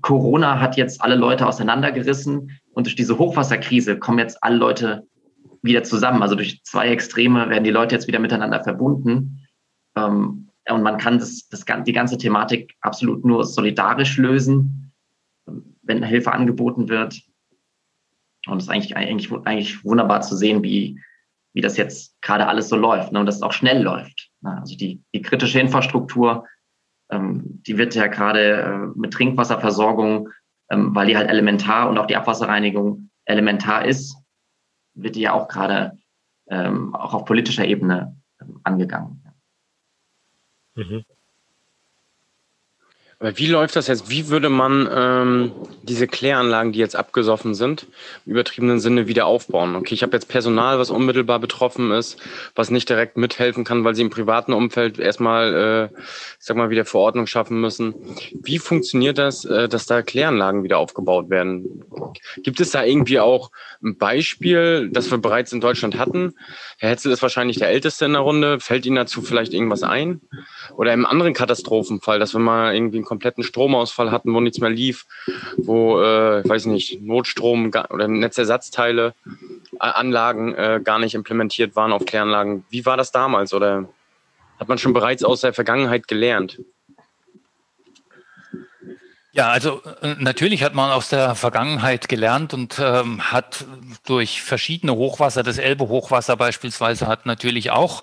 Corona hat jetzt alle Leute auseinandergerissen und durch diese Hochwasserkrise kommen jetzt alle Leute wieder zusammen. Also durch zwei Extreme werden die Leute jetzt wieder miteinander verbunden. Ähm, und man kann das, das, die ganze Thematik absolut nur solidarisch lösen, wenn Hilfe angeboten wird. Und es ist eigentlich, eigentlich, eigentlich wunderbar zu sehen, wie, wie das jetzt gerade alles so läuft ne? und dass es auch schnell läuft. Ne? Also die, die kritische Infrastruktur, ähm, die wird ja gerade äh, mit Trinkwasserversorgung, ähm, weil die halt elementar und auch die Abwasserreinigung elementar ist, wird die ja auch gerade ähm, auch auf politischer Ebene ähm, angegangen. Mhm. Aber wie läuft das jetzt? Wie würde man ähm, diese Kläranlagen, die jetzt abgesoffen sind, im übertriebenen Sinne wieder aufbauen? Okay, ich habe jetzt Personal, was unmittelbar betroffen ist, was nicht direkt mithelfen kann, weil sie im privaten Umfeld erstmal, äh, sag mal, wieder Verordnung schaffen müssen. Wie funktioniert das, äh, dass da Kläranlagen wieder aufgebaut werden? Gibt es da irgendwie auch ein Beispiel, das wir bereits in Deutschland hatten? Herr Hetzel ist wahrscheinlich der Älteste in der Runde. Fällt Ihnen dazu vielleicht irgendwas ein? Oder im anderen Katastrophenfall, dass wir mal irgendwie einen kompletten Stromausfall hatten, wo nichts mehr lief, wo, äh, ich weiß nicht, Notstrom oder Netzersatzteile, äh, Anlagen äh, gar nicht implementiert waren auf Kläranlagen. Wie war das damals? Oder hat man schon bereits aus der Vergangenheit gelernt? Ja, also äh, natürlich hat man aus der Vergangenheit gelernt und ähm, hat durch verschiedene Hochwasser, das Elbe-Hochwasser beispielsweise, hat natürlich auch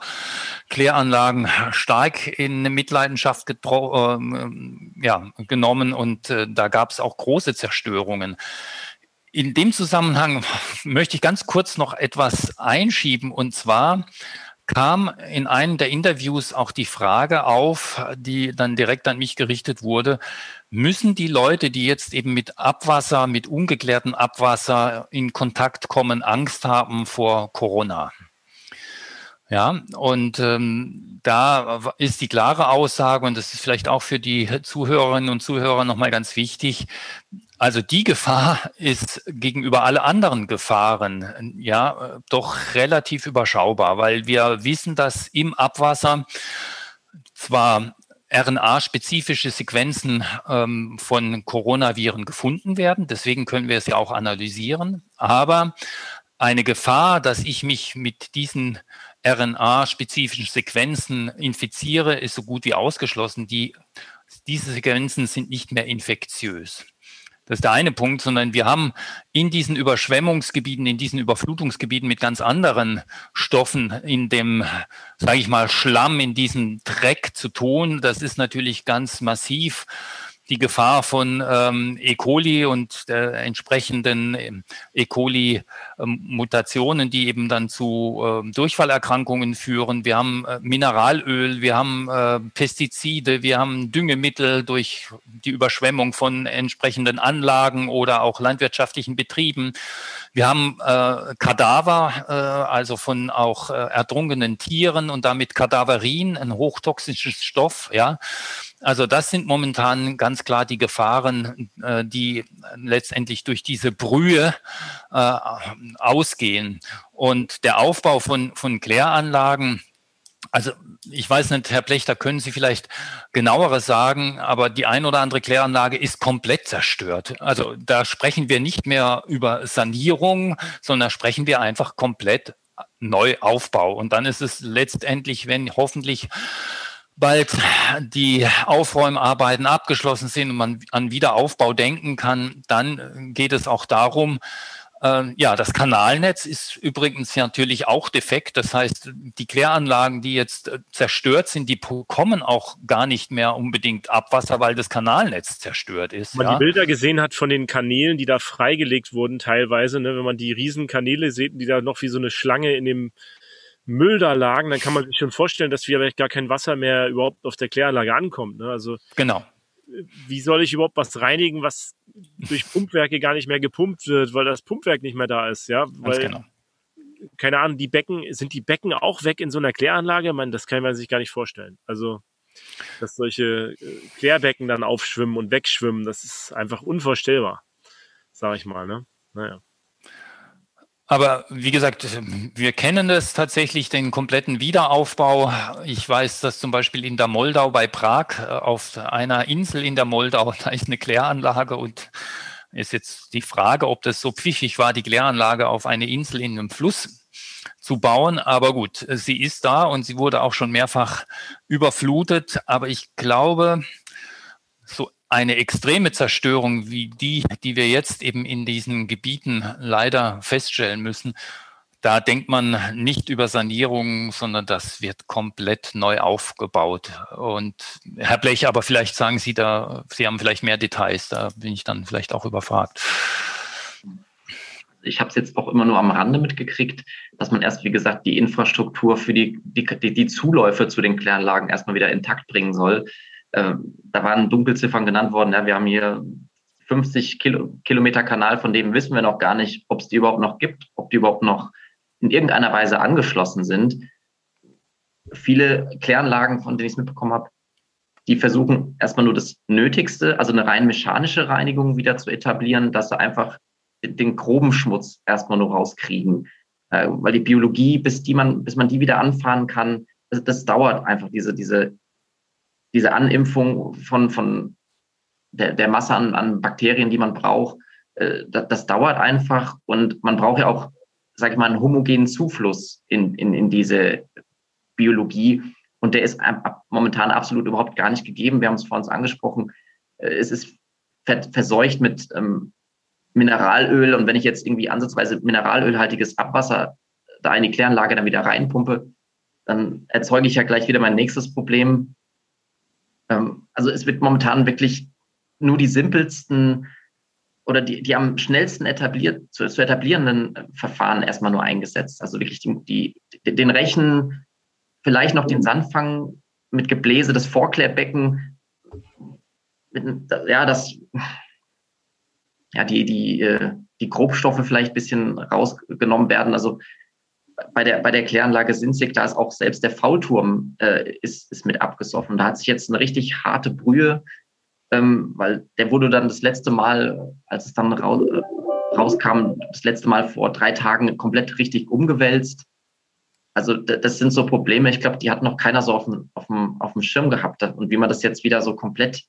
Kläranlagen stark in Mitleidenschaft ähm, ja, genommen und äh, da gab es auch große Zerstörungen. In dem Zusammenhang möchte ich ganz kurz noch etwas einschieben und zwar kam in einem der Interviews auch die Frage auf, die dann direkt an mich gerichtet wurde, müssen die Leute, die jetzt eben mit Abwasser, mit ungeklärtem Abwasser in Kontakt kommen, Angst haben vor Corona? Ja, und ähm, da ist die klare Aussage, und das ist vielleicht auch für die Zuhörerinnen und Zuhörer nochmal ganz wichtig, also die Gefahr ist gegenüber alle anderen Gefahren ja doch relativ überschaubar, weil wir wissen, dass im Abwasser zwar RNA-spezifische Sequenzen ähm, von Coronaviren gefunden werden. Deswegen können wir es ja auch analysieren. Aber eine Gefahr, dass ich mich mit diesen RNA-spezifischen Sequenzen infiziere, ist so gut wie ausgeschlossen. Die, diese Sequenzen sind nicht mehr infektiös. Das ist der eine Punkt, sondern wir haben in diesen Überschwemmungsgebieten, in diesen Überflutungsgebieten mit ganz anderen Stoffen in dem, sage ich mal, Schlamm, in diesem Dreck zu tun. Das ist natürlich ganz massiv die Gefahr von ähm, E. coli und der entsprechenden ähm, E. coli-Mutationen, ähm, die eben dann zu ähm, Durchfallerkrankungen führen. Wir haben äh, Mineralöl, wir haben äh, Pestizide, wir haben Düngemittel durch die Überschwemmung von entsprechenden Anlagen oder auch landwirtschaftlichen Betrieben. Wir haben äh, Kadaver, äh, also von auch äh, ertrunken Tieren und damit Kadaverin, ein hochtoxisches Stoff, ja. Also das sind momentan ganz klar die Gefahren, die letztendlich durch diese Brühe ausgehen. Und der Aufbau von, von Kläranlagen, also ich weiß nicht, Herr Blech, da können Sie vielleicht genaueres sagen, aber die ein oder andere Kläranlage ist komplett zerstört. Also da sprechen wir nicht mehr über Sanierung, sondern sprechen wir einfach komplett Neuaufbau. Und dann ist es letztendlich, wenn hoffentlich bald die Aufräumarbeiten abgeschlossen sind und man an Wiederaufbau denken kann, dann geht es auch darum, ja, das Kanalnetz ist übrigens natürlich auch defekt. Das heißt, die Kläranlagen, die jetzt äh, zerstört sind, die bekommen auch gar nicht mehr unbedingt Abwasser, weil das Kanalnetz zerstört ist. Wenn man ja. die Bilder gesehen hat von den Kanälen, die da freigelegt wurden teilweise, ne, wenn man die Riesenkanäle sieht, die da noch wie so eine Schlange in dem Müll da lagen, dann kann man sich schon vorstellen, dass vielleicht gar kein Wasser mehr überhaupt auf der Kläranlage ankommt. Ne? Also genau. Wie soll ich überhaupt was reinigen, was durch Pumpwerke gar nicht mehr gepumpt wird, weil das Pumpwerk nicht mehr da ist, ja? Weil, genau. Keine Ahnung, die Becken, sind die Becken auch weg in so einer Kläranlage? Man, das kann man sich gar nicht vorstellen. Also, dass solche äh, Klärbecken dann aufschwimmen und wegschwimmen, das ist einfach unvorstellbar. sag ich mal. Ne? Naja. Aber wie gesagt, wir kennen das tatsächlich, den kompletten Wiederaufbau. Ich weiß, dass zum Beispiel in der Moldau bei Prag äh, auf einer Insel in der Moldau, da ist eine Kläranlage und ist jetzt die Frage, ob das so pfiffig war, die Kläranlage auf eine Insel in einem Fluss zu bauen. Aber gut, sie ist da und sie wurde auch schon mehrfach überflutet. Aber ich glaube, so eine extreme Zerstörung wie die, die wir jetzt eben in diesen Gebieten leider feststellen müssen, da denkt man nicht über Sanierung, sondern das wird komplett neu aufgebaut. Und Herr Blech, aber vielleicht sagen Sie da, Sie haben vielleicht mehr Details, da bin ich dann vielleicht auch überfragt. Ich habe es jetzt auch immer nur am Rande mitgekriegt, dass man erst, wie gesagt, die Infrastruktur für die, die, die Zuläufe zu den Kläranlagen erstmal wieder intakt bringen soll. Äh, da waren Dunkelziffern genannt worden. Ja, wir haben hier 50 Kilo, Kilometer Kanal, von dem wissen wir noch gar nicht, ob es die überhaupt noch gibt, ob die überhaupt noch in irgendeiner Weise angeschlossen sind. Viele Kläranlagen, von denen ich es mitbekommen habe, die versuchen erstmal nur das Nötigste, also eine rein mechanische Reinigung wieder zu etablieren, dass sie einfach den groben Schmutz erstmal nur rauskriegen. Äh, weil die Biologie, bis die man, bis man die wieder anfahren kann, das, das dauert einfach diese, diese, diese Animpfung von, von der, der Masse an, an Bakterien, die man braucht. Äh, das, das dauert einfach und man braucht ja auch sage ich mal, einen homogenen Zufluss in, in, in diese Biologie. Und der ist momentan absolut überhaupt gar nicht gegeben. Wir haben es vor uns angesprochen. Äh, es ist verseucht mit ähm, Mineralöl. Und wenn ich jetzt irgendwie ansatzweise mineralölhaltiges Abwasser da in die Kläranlage dann wieder reinpumpe, dann erzeuge ich ja gleich wieder mein nächstes Problem. Ähm, also es wird momentan wirklich nur die simpelsten oder die, die am schnellsten etabliert, zu, zu etablierenden Verfahren erstmal nur eingesetzt. Also wirklich die, die, den Rechen, vielleicht noch den Sandfang mit Gebläse, das Vorklärbecken, mit, ja, das, ja, die, die, äh, die Grobstoffe vielleicht ein bisschen rausgenommen werden. Also bei der, bei der Kläranlage Sinzig, da ist auch selbst der Faulturm äh, ist, ist mit abgesoffen. Da hat sich jetzt eine richtig harte Brühe ähm, weil der wurde dann das letzte Mal, als es dann raus, äh, rauskam, das letzte Mal vor drei Tagen komplett richtig umgewälzt. Also das sind so Probleme, ich glaube, die hat noch keiner so auf dem, auf, dem, auf dem Schirm gehabt. Und wie man das jetzt wieder so komplett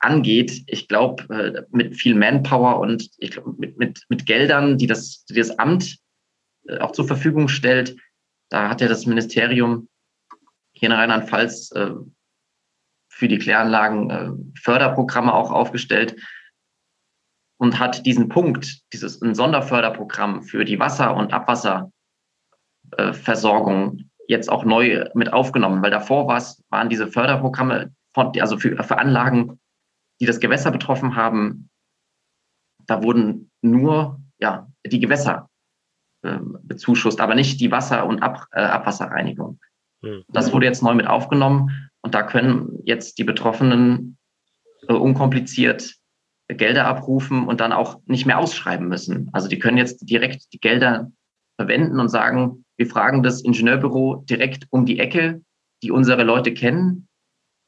angeht, ich glaube, äh, mit viel Manpower und glaub, mit, mit, mit Geldern, die das, die das Amt auch zur Verfügung stellt, da hat ja das Ministerium hier in Rheinland-Pfalz äh, für die Kläranlagen äh, Förderprogramme auch aufgestellt und hat diesen Punkt, dieses ein Sonderförderprogramm für die Wasser- und Abwasserversorgung äh, jetzt auch neu mit aufgenommen, weil davor waren diese Förderprogramme von, also für, für Anlagen, die das Gewässer betroffen haben, da wurden nur ja, die Gewässer äh, bezuschusst, aber nicht die Wasser- und Ab, äh, Abwasserreinigung. Hm. Das wurde jetzt neu mit aufgenommen und da können jetzt die Betroffenen äh, unkompliziert Gelder abrufen und dann auch nicht mehr ausschreiben müssen. Also die können jetzt direkt die Gelder verwenden und sagen, wir fragen das Ingenieurbüro direkt um die Ecke, die unsere Leute kennen,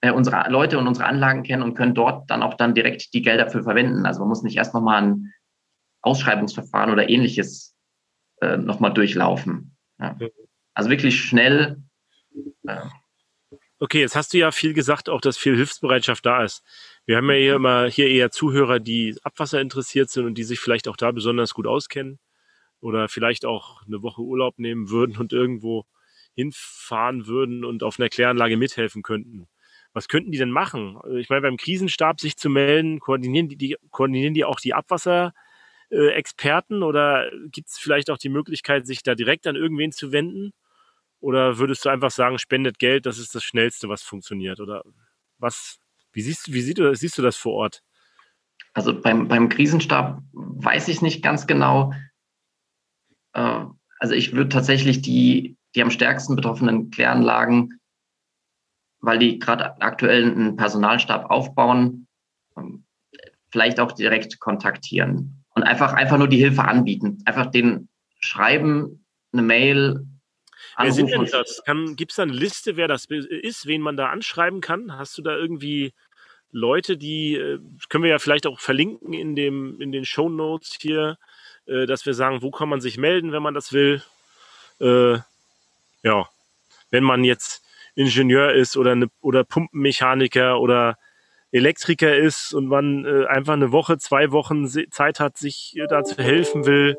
äh, unsere Leute und unsere Anlagen kennen und können dort dann auch dann direkt die Gelder für verwenden. Also man muss nicht erst nochmal ein Ausschreibungsverfahren oder ähnliches äh, nochmal durchlaufen. Ja. Also wirklich schnell äh, Okay, jetzt hast du ja viel gesagt, auch dass viel Hilfsbereitschaft da ist. Wir haben ja hier immer hier eher Zuhörer, die Abwasser interessiert sind und die sich vielleicht auch da besonders gut auskennen oder vielleicht auch eine Woche Urlaub nehmen würden und irgendwo hinfahren würden und auf einer Kläranlage mithelfen könnten. Was könnten die denn machen? Ich meine, beim Krisenstab sich zu melden, koordinieren die, die koordinieren die auch die Abwasserexperten oder gibt es vielleicht auch die Möglichkeit, sich da direkt an irgendwen zu wenden? Oder würdest du einfach sagen, spendet Geld, das ist das Schnellste, was funktioniert? Oder was, wie siehst, wie siehst, du, siehst du das vor Ort? Also beim, beim Krisenstab weiß ich nicht ganz genau. Äh, also ich würde tatsächlich die, die am stärksten betroffenen Kläranlagen, weil die gerade aktuell einen Personalstab aufbauen, vielleicht auch direkt kontaktieren und einfach, einfach nur die Hilfe anbieten. Einfach den schreiben, eine Mail, Wer sind denn das? Gibt es da eine Liste, wer das ist, wen man da anschreiben kann? Hast du da irgendwie Leute, die äh, können wir ja vielleicht auch verlinken in dem in den Show Notes hier, äh, dass wir sagen, wo kann man sich melden, wenn man das will. Äh, ja, wenn man jetzt Ingenieur ist oder eine, oder Pumpenmechaniker oder Elektriker ist und man äh, einfach eine Woche, zwei Wochen Zeit hat, sich äh, dazu helfen will,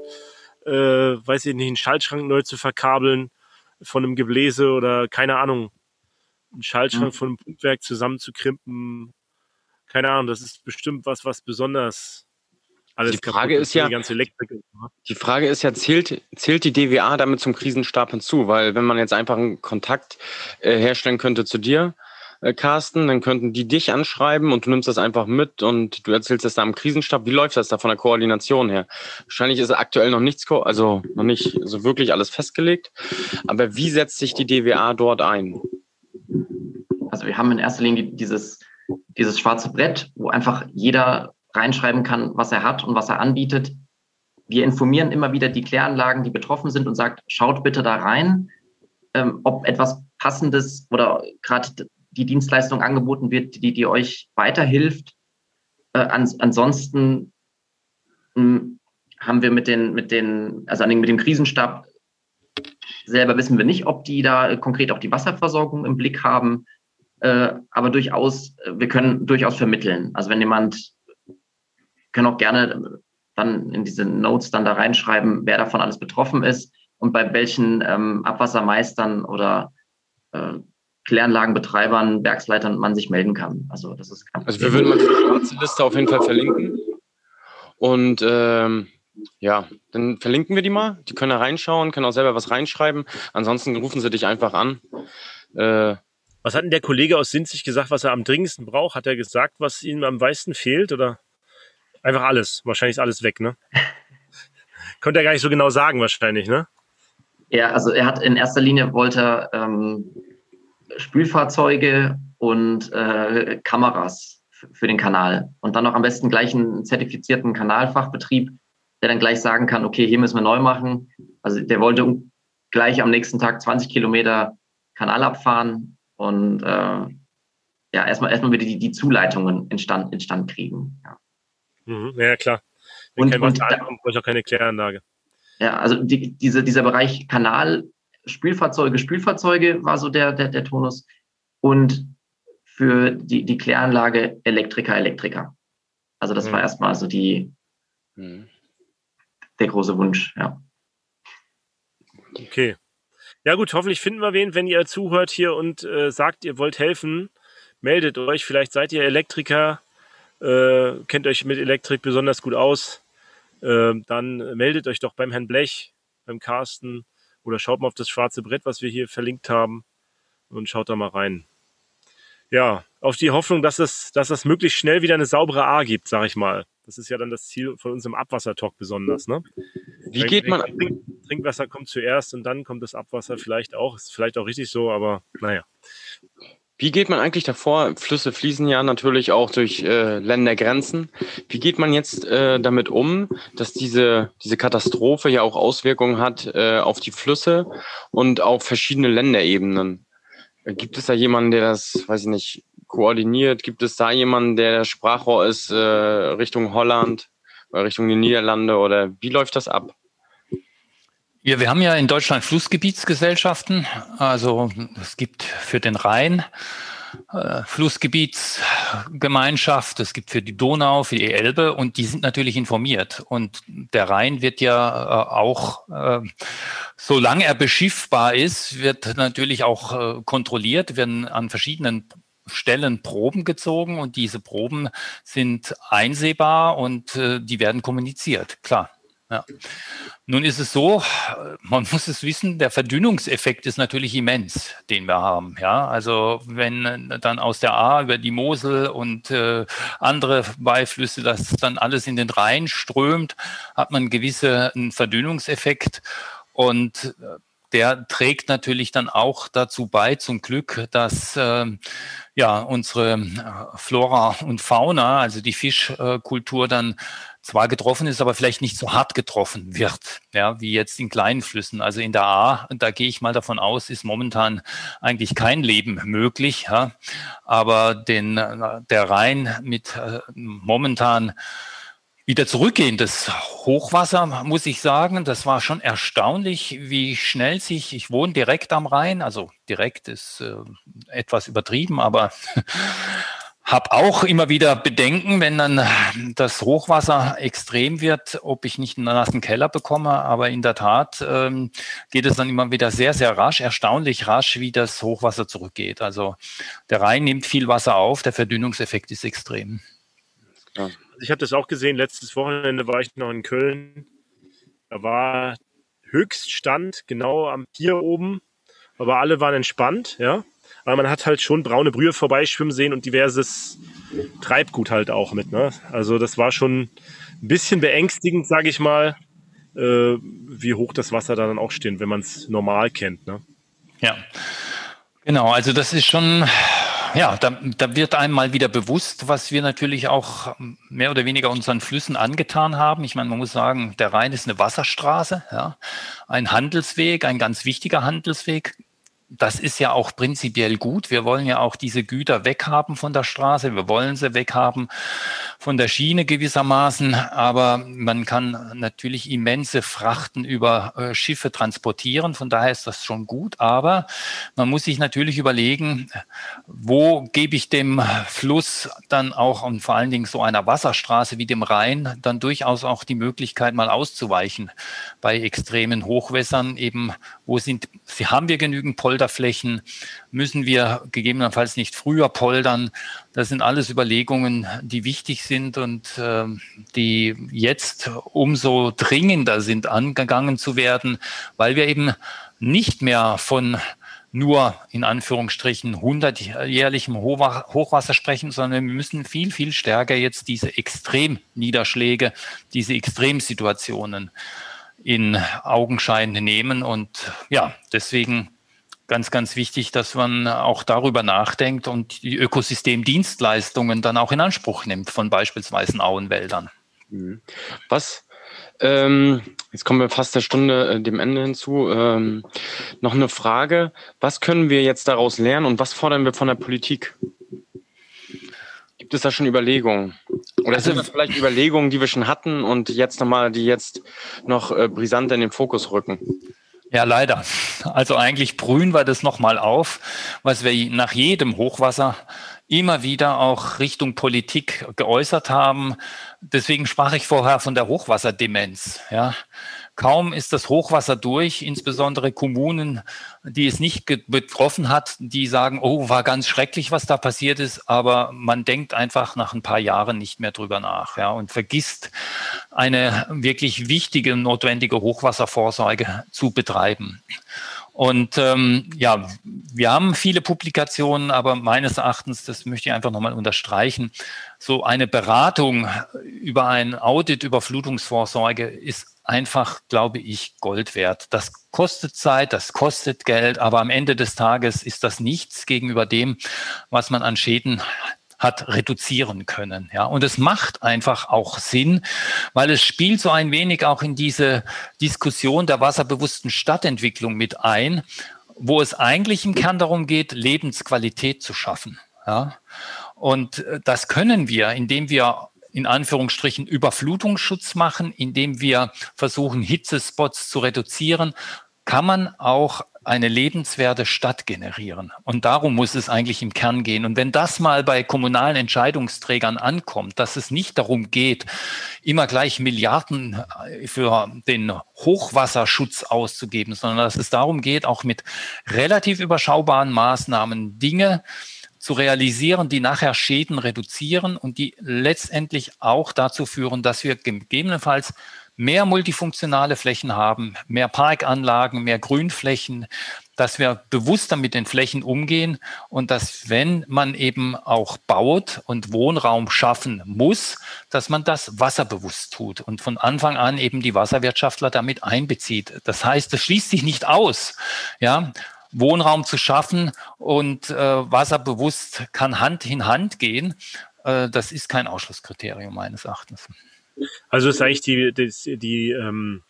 äh, weiß ich nicht, einen Schaltschrank neu zu verkabeln von einem Gebläse oder keine Ahnung, einen Schaltschrank mhm. von einem Pumpwerk zusammenzukrimpen. Keine Ahnung, das ist bestimmt was, was besonders alles die Frage ist ja, die, die Frage ist ja, zählt, zählt die DWA damit zum Krisenstab hinzu? Weil wenn man jetzt einfach einen Kontakt äh, herstellen könnte zu dir, äh, Carsten, dann könnten die dich anschreiben und du nimmst das einfach mit und du erzählst das da am Krisenstab. Wie läuft das da von der Koordination her? Wahrscheinlich ist aktuell noch nichts, also noch nicht so wirklich alles festgelegt. Aber wie setzt sich die DWA dort ein? Also wir haben in erster Linie dieses, dieses schwarze Brett, wo einfach jeder reinschreiben kann, was er hat und was er anbietet. Wir informieren immer wieder die Kläranlagen, die betroffen sind und sagt, schaut bitte da rein, ähm, ob etwas Passendes oder gerade die Dienstleistung angeboten wird, die, die euch weiterhilft. Äh, ans, ansonsten mh, hm, haben wir mit den, mit den, also mit dem Krisenstab selber wissen wir nicht, ob die da konkret auch die Wasserversorgung im Blick haben. Äh, aber durchaus, wir können durchaus vermitteln. Also wenn jemand, können auch gerne dann in diese Notes dann da reinschreiben, wer davon alles betroffen ist und bei welchen ähm, Abwassermeistern oder äh, Kläranlagenbetreibern, Werksleitern man sich melden kann. Also das ist Also wir würden mal die schwarze Liste auf jeden Fall verlinken. Und ähm, ja, dann verlinken wir die mal. Die können da reinschauen, können auch selber was reinschreiben. Ansonsten rufen sie dich einfach an. Äh, was hat denn der Kollege aus Sinzig gesagt, was er am dringendsten braucht? Hat er gesagt, was ihm am meisten fehlt? Oder einfach alles? Wahrscheinlich ist alles weg, ne? Konnte er gar nicht so genau sagen, wahrscheinlich, ne? Ja, also er hat in erster Linie wollte ähm, Spülfahrzeuge und äh, Kameras für den Kanal. Und dann noch am besten gleich einen zertifizierten Kanalfachbetrieb, der dann gleich sagen kann, okay, hier müssen wir neu machen. Also der wollte gleich am nächsten Tag 20 Kilometer Kanal abfahren und äh, ja, erstmal erstmal wieder die, die Zuleitungen instand, instand kriegen. Ja, mhm, ja klar. Wenn und, und ankommt, brauche ich auch keine Kläranlage. Ja, also die, diese, dieser Bereich Kanal Spülfahrzeuge, Spülfahrzeuge war so der, der, der Tonus. Und für die, die Kläranlage Elektriker, Elektriker. Also das mhm. war erstmal so die, mhm. der große Wunsch, ja. Okay. Ja gut, hoffentlich finden wir wen, wenn ihr zuhört hier und äh, sagt, ihr wollt helfen, meldet euch. Vielleicht seid ihr Elektriker, äh, kennt euch mit Elektrik besonders gut aus. Äh, dann meldet euch doch beim Herrn Blech, beim Carsten oder schaut mal auf das schwarze Brett, was wir hier verlinkt haben und schaut da mal rein. Ja, auf die Hoffnung, dass es, dass es möglichst schnell wieder eine saubere A gibt, sag ich mal. Das ist ja dann das Ziel von unserem Abwassertalk besonders, ne? Wie geht man? Trink, Trinkwasser kommt zuerst und dann kommt das Abwasser vielleicht auch. Ist vielleicht auch richtig so, aber naja. Wie geht man eigentlich davor? Flüsse fließen ja natürlich auch durch äh, Ländergrenzen. Wie geht man jetzt äh, damit um, dass diese, diese Katastrophe ja auch Auswirkungen hat äh, auf die Flüsse und auf verschiedene Länderebenen? Gibt es da jemanden, der das, weiß ich nicht, koordiniert? Gibt es da jemanden, der Sprachrohr ist äh, Richtung Holland, oder Richtung die Niederlande oder wie läuft das ab? Ja, wir haben ja in Deutschland Flussgebietsgesellschaften. Also es gibt für den Rhein äh, Flussgebietsgemeinschaft, es gibt für die Donau, für die Elbe und die sind natürlich informiert. Und der Rhein wird ja äh, auch, äh, solange er beschiffbar ist, wird natürlich auch äh, kontrolliert, werden an verschiedenen Stellen Proben gezogen und diese Proben sind einsehbar und äh, die werden kommuniziert, klar. Ja. Nun ist es so, man muss es wissen, der Verdünnungseffekt ist natürlich immens, den wir haben. Ja, also wenn dann aus der A über die Mosel und äh, andere Beiflüsse das dann alles in den Rhein strömt, hat man einen gewissen Verdünnungseffekt und äh, der trägt natürlich dann auch dazu bei, zum Glück, dass äh, ja unsere äh, Flora und Fauna, also die Fischkultur dann zwar getroffen ist, aber vielleicht nicht so hart getroffen wird, ja, wie jetzt in kleinen Flüssen. Also in der A, da gehe ich mal davon aus, ist momentan eigentlich kein Leben möglich, ja, aber den, der Rhein mit äh, momentan wieder zurückgehendes Hochwasser, muss ich sagen, das war schon erstaunlich, wie schnell sich, ich wohne direkt am Rhein, also direkt ist äh, etwas übertrieben, aber habe auch immer wieder Bedenken, wenn dann das Hochwasser extrem wird, ob ich nicht einen nassen Keller bekomme. Aber in der Tat ähm, geht es dann immer wieder sehr, sehr rasch, erstaunlich rasch, wie das Hochwasser zurückgeht. Also der Rhein nimmt viel Wasser auf, der Verdünnungseffekt ist extrem. Ja. Ich habe das auch gesehen, letztes Wochenende war ich noch in Köln. Da war Höchststand genau am Pier oben, aber alle waren entspannt, ja aber man hat halt schon braune Brühe vorbeischwimmen sehen und diverses Treibgut halt auch mit. Ne? Also das war schon ein bisschen beängstigend, sage ich mal, äh, wie hoch das Wasser da dann auch steht, wenn man es normal kennt. Ne? Ja, genau. Also das ist schon ja, da, da wird einem mal wieder bewusst, was wir natürlich auch mehr oder weniger unseren Flüssen angetan haben. Ich meine, man muss sagen, der Rhein ist eine Wasserstraße, ja, ein Handelsweg, ein ganz wichtiger Handelsweg, das ist ja auch prinzipiell gut. Wir wollen ja auch diese Güter weghaben von der Straße. Wir wollen sie weghaben von der Schiene gewissermaßen. Aber man kann natürlich immense Frachten über äh, Schiffe transportieren. Von daher ist das schon gut. Aber man muss sich natürlich überlegen, wo gebe ich dem Fluss dann auch und vor allen Dingen so einer Wasserstraße wie dem Rhein dann durchaus auch die Möglichkeit mal auszuweichen bei extremen Hochwässern eben, wo sind, haben wir genügend Polder Polderflächen? Müssen wir gegebenenfalls nicht früher poldern? Das sind alles Überlegungen, die wichtig sind und äh, die jetzt umso dringender sind, angegangen zu werden, weil wir eben nicht mehr von nur in Anführungsstrichen 100-jährlichem Hochwasser sprechen, sondern wir müssen viel, viel stärker jetzt diese Extremniederschläge, diese Extremsituationen in Augenschein nehmen. Und ja, deswegen ganz, ganz wichtig, dass man auch darüber nachdenkt und die Ökosystemdienstleistungen dann auch in Anspruch nimmt von beispielsweise Auenwäldern. Mhm. Was, ähm, jetzt kommen wir fast der Stunde äh, dem Ende hinzu, ähm, noch eine Frage, was können wir jetzt daraus lernen und was fordern wir von der Politik? Gibt es da schon Überlegungen? Oder sind das vielleicht Überlegungen, die wir schon hatten und jetzt nochmal, die jetzt noch äh, brisanter in den Fokus rücken? Ja, leider. Also eigentlich brühen wir das nochmal auf, was wir nach jedem Hochwasser immer wieder auch Richtung Politik geäußert haben. Deswegen sprach ich vorher von der Hochwasserdemenz. Ja. Kaum ist das Hochwasser durch, insbesondere Kommunen, die es nicht betroffen hat, die sagen, oh, war ganz schrecklich, was da passiert ist, aber man denkt einfach nach ein paar Jahren nicht mehr drüber nach ja, und vergisst eine wirklich wichtige, notwendige Hochwasservorsorge zu betreiben. Und ähm, ja, wir haben viele Publikationen, aber meines Erachtens, das möchte ich einfach nochmal unterstreichen, so eine Beratung über ein Audit über Flutungsvorsorge ist einfach, glaube ich, Gold wert. Das kostet Zeit, das kostet Geld, aber am Ende des Tages ist das nichts gegenüber dem, was man an Schäden hat reduzieren können. Ja, und es macht einfach auch Sinn, weil es spielt so ein wenig auch in diese Diskussion der wasserbewussten Stadtentwicklung mit ein, wo es eigentlich im Kern darum geht, Lebensqualität zu schaffen. Ja, und äh, das können wir, indem wir in Anführungsstrichen Überflutungsschutz machen, indem wir versuchen, Hitzespots zu reduzieren, kann man auch eine lebenswerte Stadt generieren. Und darum muss es eigentlich im Kern gehen. Und wenn das mal bei kommunalen Entscheidungsträgern ankommt, dass es nicht darum geht, immer gleich Milliarden für den Hochwasserschutz auszugeben, sondern dass es darum geht, auch mit relativ überschaubaren Maßnahmen Dinge zu realisieren, die nachher Schäden reduzieren und die letztendlich auch dazu führen, dass wir gegebenenfalls mehr multifunktionale Flächen haben, mehr Parkanlagen, mehr Grünflächen, dass wir bewusster mit den Flächen umgehen und dass, wenn man eben auch baut und Wohnraum schaffen muss, dass man das wasserbewusst tut und von Anfang an eben die Wasserwirtschaftler damit einbezieht. Das heißt, es schließt sich nicht aus, ja, Wohnraum zu schaffen und äh, wasserbewusst kann Hand in Hand gehen. Äh, das ist kein Ausschlusskriterium meines Erachtens. Also ist eigentlich die, die, die ähm,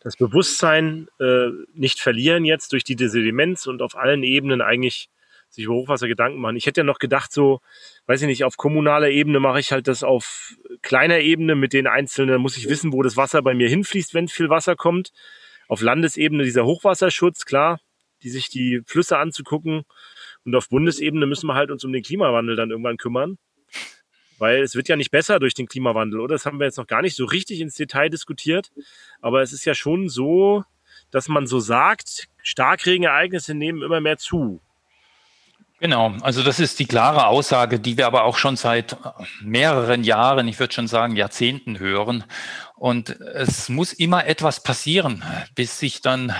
das Bewusstsein äh, nicht verlieren jetzt durch die Sediments und auf allen Ebenen eigentlich sich über Hochwasser Gedanken machen. Ich hätte ja noch gedacht, so, weiß ich nicht, auf kommunaler Ebene mache ich halt das auf kleiner Ebene mit den einzelnen, muss ich wissen, wo das Wasser bei mir hinfließt, wenn viel Wasser kommt. Auf Landesebene dieser Hochwasserschutz, klar, die sich die Flüsse anzugucken. Und auf Bundesebene müssen wir halt uns um den Klimawandel dann irgendwann kümmern. Weil es wird ja nicht besser durch den Klimawandel, oder? Das haben wir jetzt noch gar nicht so richtig ins Detail diskutiert. Aber es ist ja schon so, dass man so sagt, Starkregenereignisse nehmen immer mehr zu. Genau, also das ist die klare Aussage, die wir aber auch schon seit mehreren Jahren, ich würde schon sagen Jahrzehnten hören. Und es muss immer etwas passieren, bis sich dann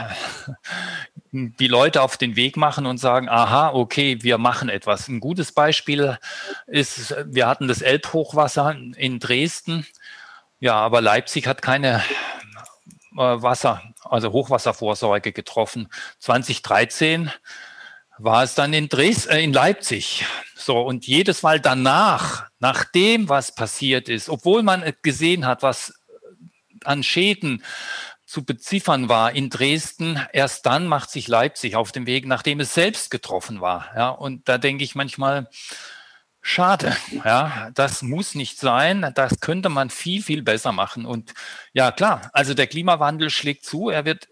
die Leute auf den Weg machen und sagen, aha, okay, wir machen etwas. Ein gutes Beispiel ist, wir hatten das Elbhochwasser in Dresden. Ja, aber Leipzig hat keine äh, Wasser, also Hochwasservorsorge getroffen. 2013 war es dann in Dresden, äh, in Leipzig. So, und jedes Mal danach, nachdem was passiert ist, obwohl man gesehen hat, was an Schäden zu beziffern war in Dresden, erst dann macht sich Leipzig auf den Weg, nachdem es selbst getroffen war. Ja, und da denke ich manchmal, schade, ja, das muss nicht sein. Das könnte man viel, viel besser machen. Und ja, klar, also der Klimawandel schlägt zu, er wird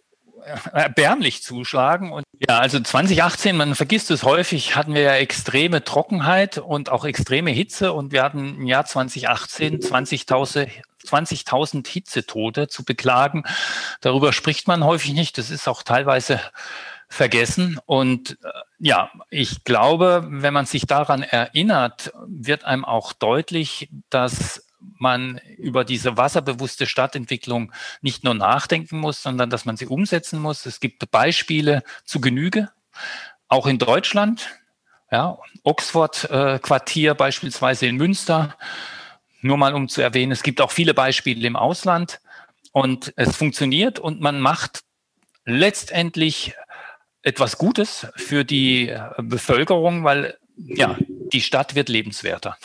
erbärmlich zuschlagen. Und ja, also 2018, man vergisst es häufig, hatten wir ja extreme Trockenheit und auch extreme Hitze und wir hatten im Jahr 2018 20.000 20.000 Hitzetote zu beklagen. Darüber spricht man häufig nicht. Das ist auch teilweise vergessen. Und äh, ja, ich glaube, wenn man sich daran erinnert, wird einem auch deutlich, dass man über diese wasserbewusste Stadtentwicklung nicht nur nachdenken muss, sondern dass man sie umsetzen muss. Es gibt Beispiele zu Genüge, auch in Deutschland. Ja, Oxford-Quartier äh, beispielsweise in Münster. Nur mal um zu erwähnen, es gibt auch viele Beispiele im Ausland und es funktioniert und man macht letztendlich etwas Gutes für die äh, Bevölkerung, weil ja, die Stadt wird lebenswerter.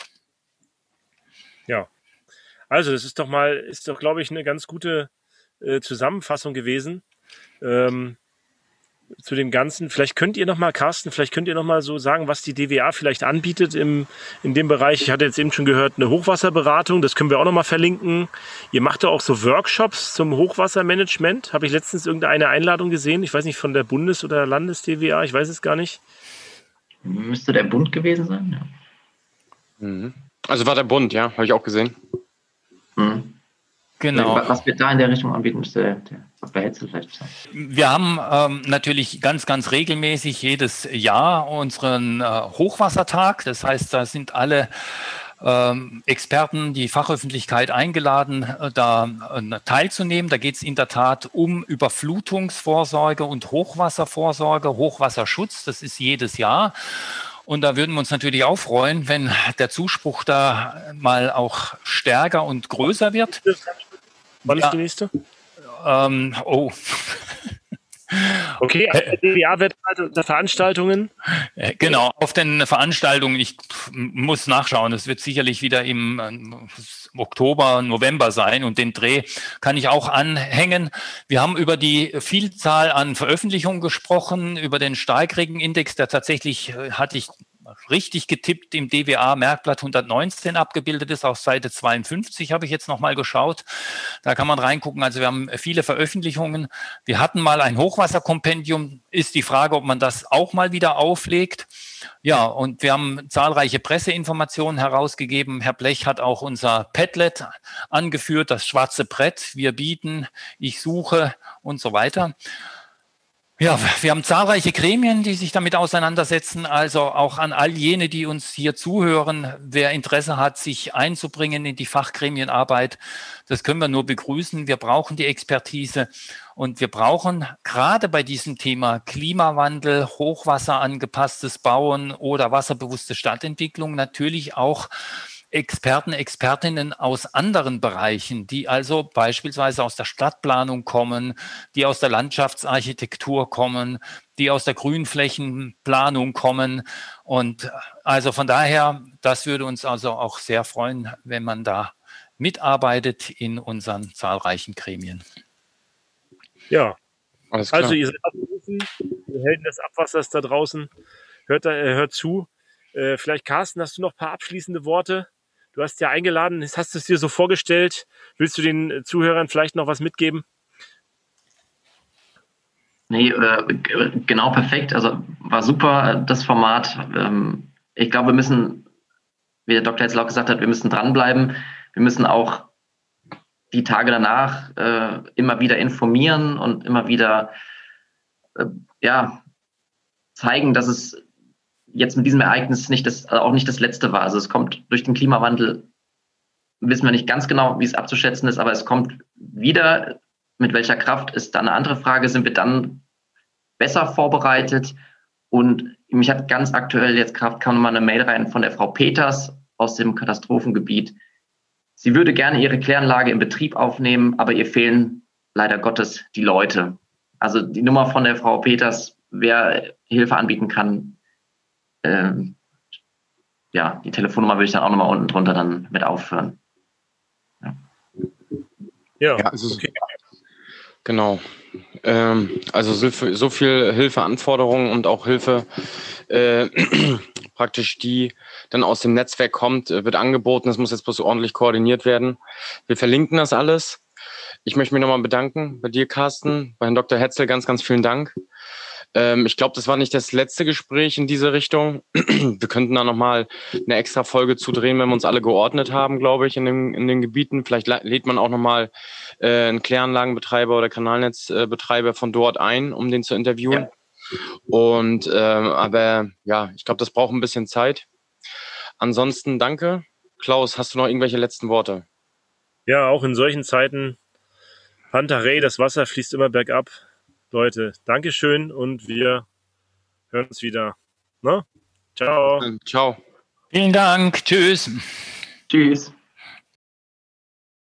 Ja, also, das ist doch mal, ist doch, glaube ich, eine ganz gute äh, Zusammenfassung gewesen ähm, zu dem Ganzen. Vielleicht könnt ihr noch mal, Carsten, vielleicht könnt ihr noch mal so sagen, was die DWA vielleicht anbietet im, in dem Bereich. Ich hatte jetzt eben schon gehört, eine Hochwasserberatung, das können wir auch noch mal verlinken. Ihr macht ja auch so Workshops zum Hochwassermanagement. Habe ich letztens irgendeine Einladung gesehen? Ich weiß nicht, von der Bundes- oder Landes-DWA, ich weiß es gar nicht. Müsste der Bund gewesen sein, ja. Mhm. Also war der Bund, ja, habe ich auch gesehen. Mhm. Genau. Was wir da in der Richtung anbieten, müsste der Dr. Hetzel vielleicht. Wir haben ähm, natürlich ganz, ganz regelmäßig jedes Jahr unseren äh, Hochwassertag. Das heißt, da sind alle ähm, Experten, die Fachöffentlichkeit eingeladen, äh, da äh, teilzunehmen. Da geht es in der Tat um Überflutungsvorsorge und Hochwasservorsorge, Hochwasserschutz. Das ist jedes Jahr. Und da würden wir uns natürlich auch freuen, wenn der Zuspruch da mal auch stärker und größer wird. Wann ist die nächste? Ähm, oh. Okay, auf der DBA-Webseite der Veranstaltungen? Äh, genau, auf den Veranstaltungen, ich muss nachschauen, es wird sicherlich wieder im äh, Oktober, November sein und den Dreh kann ich auch anhängen. Wir haben über die Vielzahl an Veröffentlichungen gesprochen, über den Starkregenindex, der tatsächlich, äh, hatte ich richtig getippt im DWA Merkblatt 119 abgebildet ist, auf Seite 52 habe ich jetzt nochmal geschaut. Da kann man reingucken. Also wir haben viele Veröffentlichungen. Wir hatten mal ein Hochwasserkompendium. Ist die Frage, ob man das auch mal wieder auflegt. Ja, und wir haben zahlreiche Presseinformationen herausgegeben. Herr Blech hat auch unser Padlet angeführt, das schwarze Brett. Wir bieten, ich suche und so weiter. Ja, wir haben zahlreiche Gremien, die sich damit auseinandersetzen. Also auch an all jene, die uns hier zuhören, wer Interesse hat, sich einzubringen in die Fachgremienarbeit, das können wir nur begrüßen. Wir brauchen die Expertise und wir brauchen gerade bei diesem Thema Klimawandel, hochwasserangepasstes Bauen oder wasserbewusste Stadtentwicklung natürlich auch Experten, Expertinnen aus anderen Bereichen, die also beispielsweise aus der Stadtplanung kommen, die aus der Landschaftsarchitektur kommen, die aus der Grünflächenplanung kommen. Und also von daher, das würde uns also auch sehr freuen, wenn man da mitarbeitet in unseren zahlreichen Gremien. Ja, also ihr seid abgerufen, ihr Helden des Abwassers da draußen, hört, da, äh, hört zu. Äh, vielleicht, Carsten, hast du noch ein paar abschließende Worte? Du hast ja eingeladen, hast du es dir so vorgestellt. Willst du den Zuhörern vielleicht noch was mitgeben? Nee, äh, genau perfekt. Also war super, das Format. Ähm, ich glaube, wir müssen, wie der Dr. jetzt auch gesagt hat, wir müssen dranbleiben. Wir müssen auch die Tage danach äh, immer wieder informieren und immer wieder äh, ja, zeigen, dass es jetzt mit diesem Ereignis nicht das, also auch nicht das letzte war. Also es kommt durch den Klimawandel, wissen wir nicht ganz genau, wie es abzuschätzen ist, aber es kommt wieder. Mit welcher Kraft ist dann eine andere Frage. Sind wir dann besser vorbereitet? Und mich hat ganz aktuell jetzt Kraft kam nochmal eine Mail rein von der Frau Peters aus dem Katastrophengebiet. Sie würde gerne ihre Kläranlage in Betrieb aufnehmen, aber ihr fehlen leider Gottes die Leute. Also die Nummer von der Frau Peters, wer Hilfe anbieten kann, ähm, ja, die Telefonnummer würde ich dann auch nochmal unten drunter dann mit aufführen. Ja, ja, ja also okay. genau. Ähm, also so, so viel Hilfeanforderungen und auch Hilfe äh, praktisch, die dann aus dem Netzwerk kommt, äh, wird angeboten. Das muss jetzt bloß ordentlich koordiniert werden. Wir verlinken das alles. Ich möchte mich nochmal bedanken bei dir, Carsten, bei Herrn Dr. Hetzel. Ganz, ganz vielen Dank. Ähm, ich glaube, das war nicht das letzte Gespräch in diese Richtung. wir könnten da nochmal eine extra Folge zudrehen, wenn wir uns alle geordnet haben, glaube ich, in den, in den Gebieten. Vielleicht lädt man auch nochmal äh, einen Kläranlagenbetreiber oder Kanalnetzbetreiber von dort ein, um den zu interviewen. Ja. Und ähm, aber ja, ich glaube, das braucht ein bisschen Zeit. Ansonsten danke. Klaus, hast du noch irgendwelche letzten Worte? Ja, auch in solchen Zeiten Pantarei, das Wasser fließt immer bergab. Leute, Dankeschön und wir hören uns wieder. Ne? Ciao. Ciao. Vielen Dank. Tschüss. Tschüss.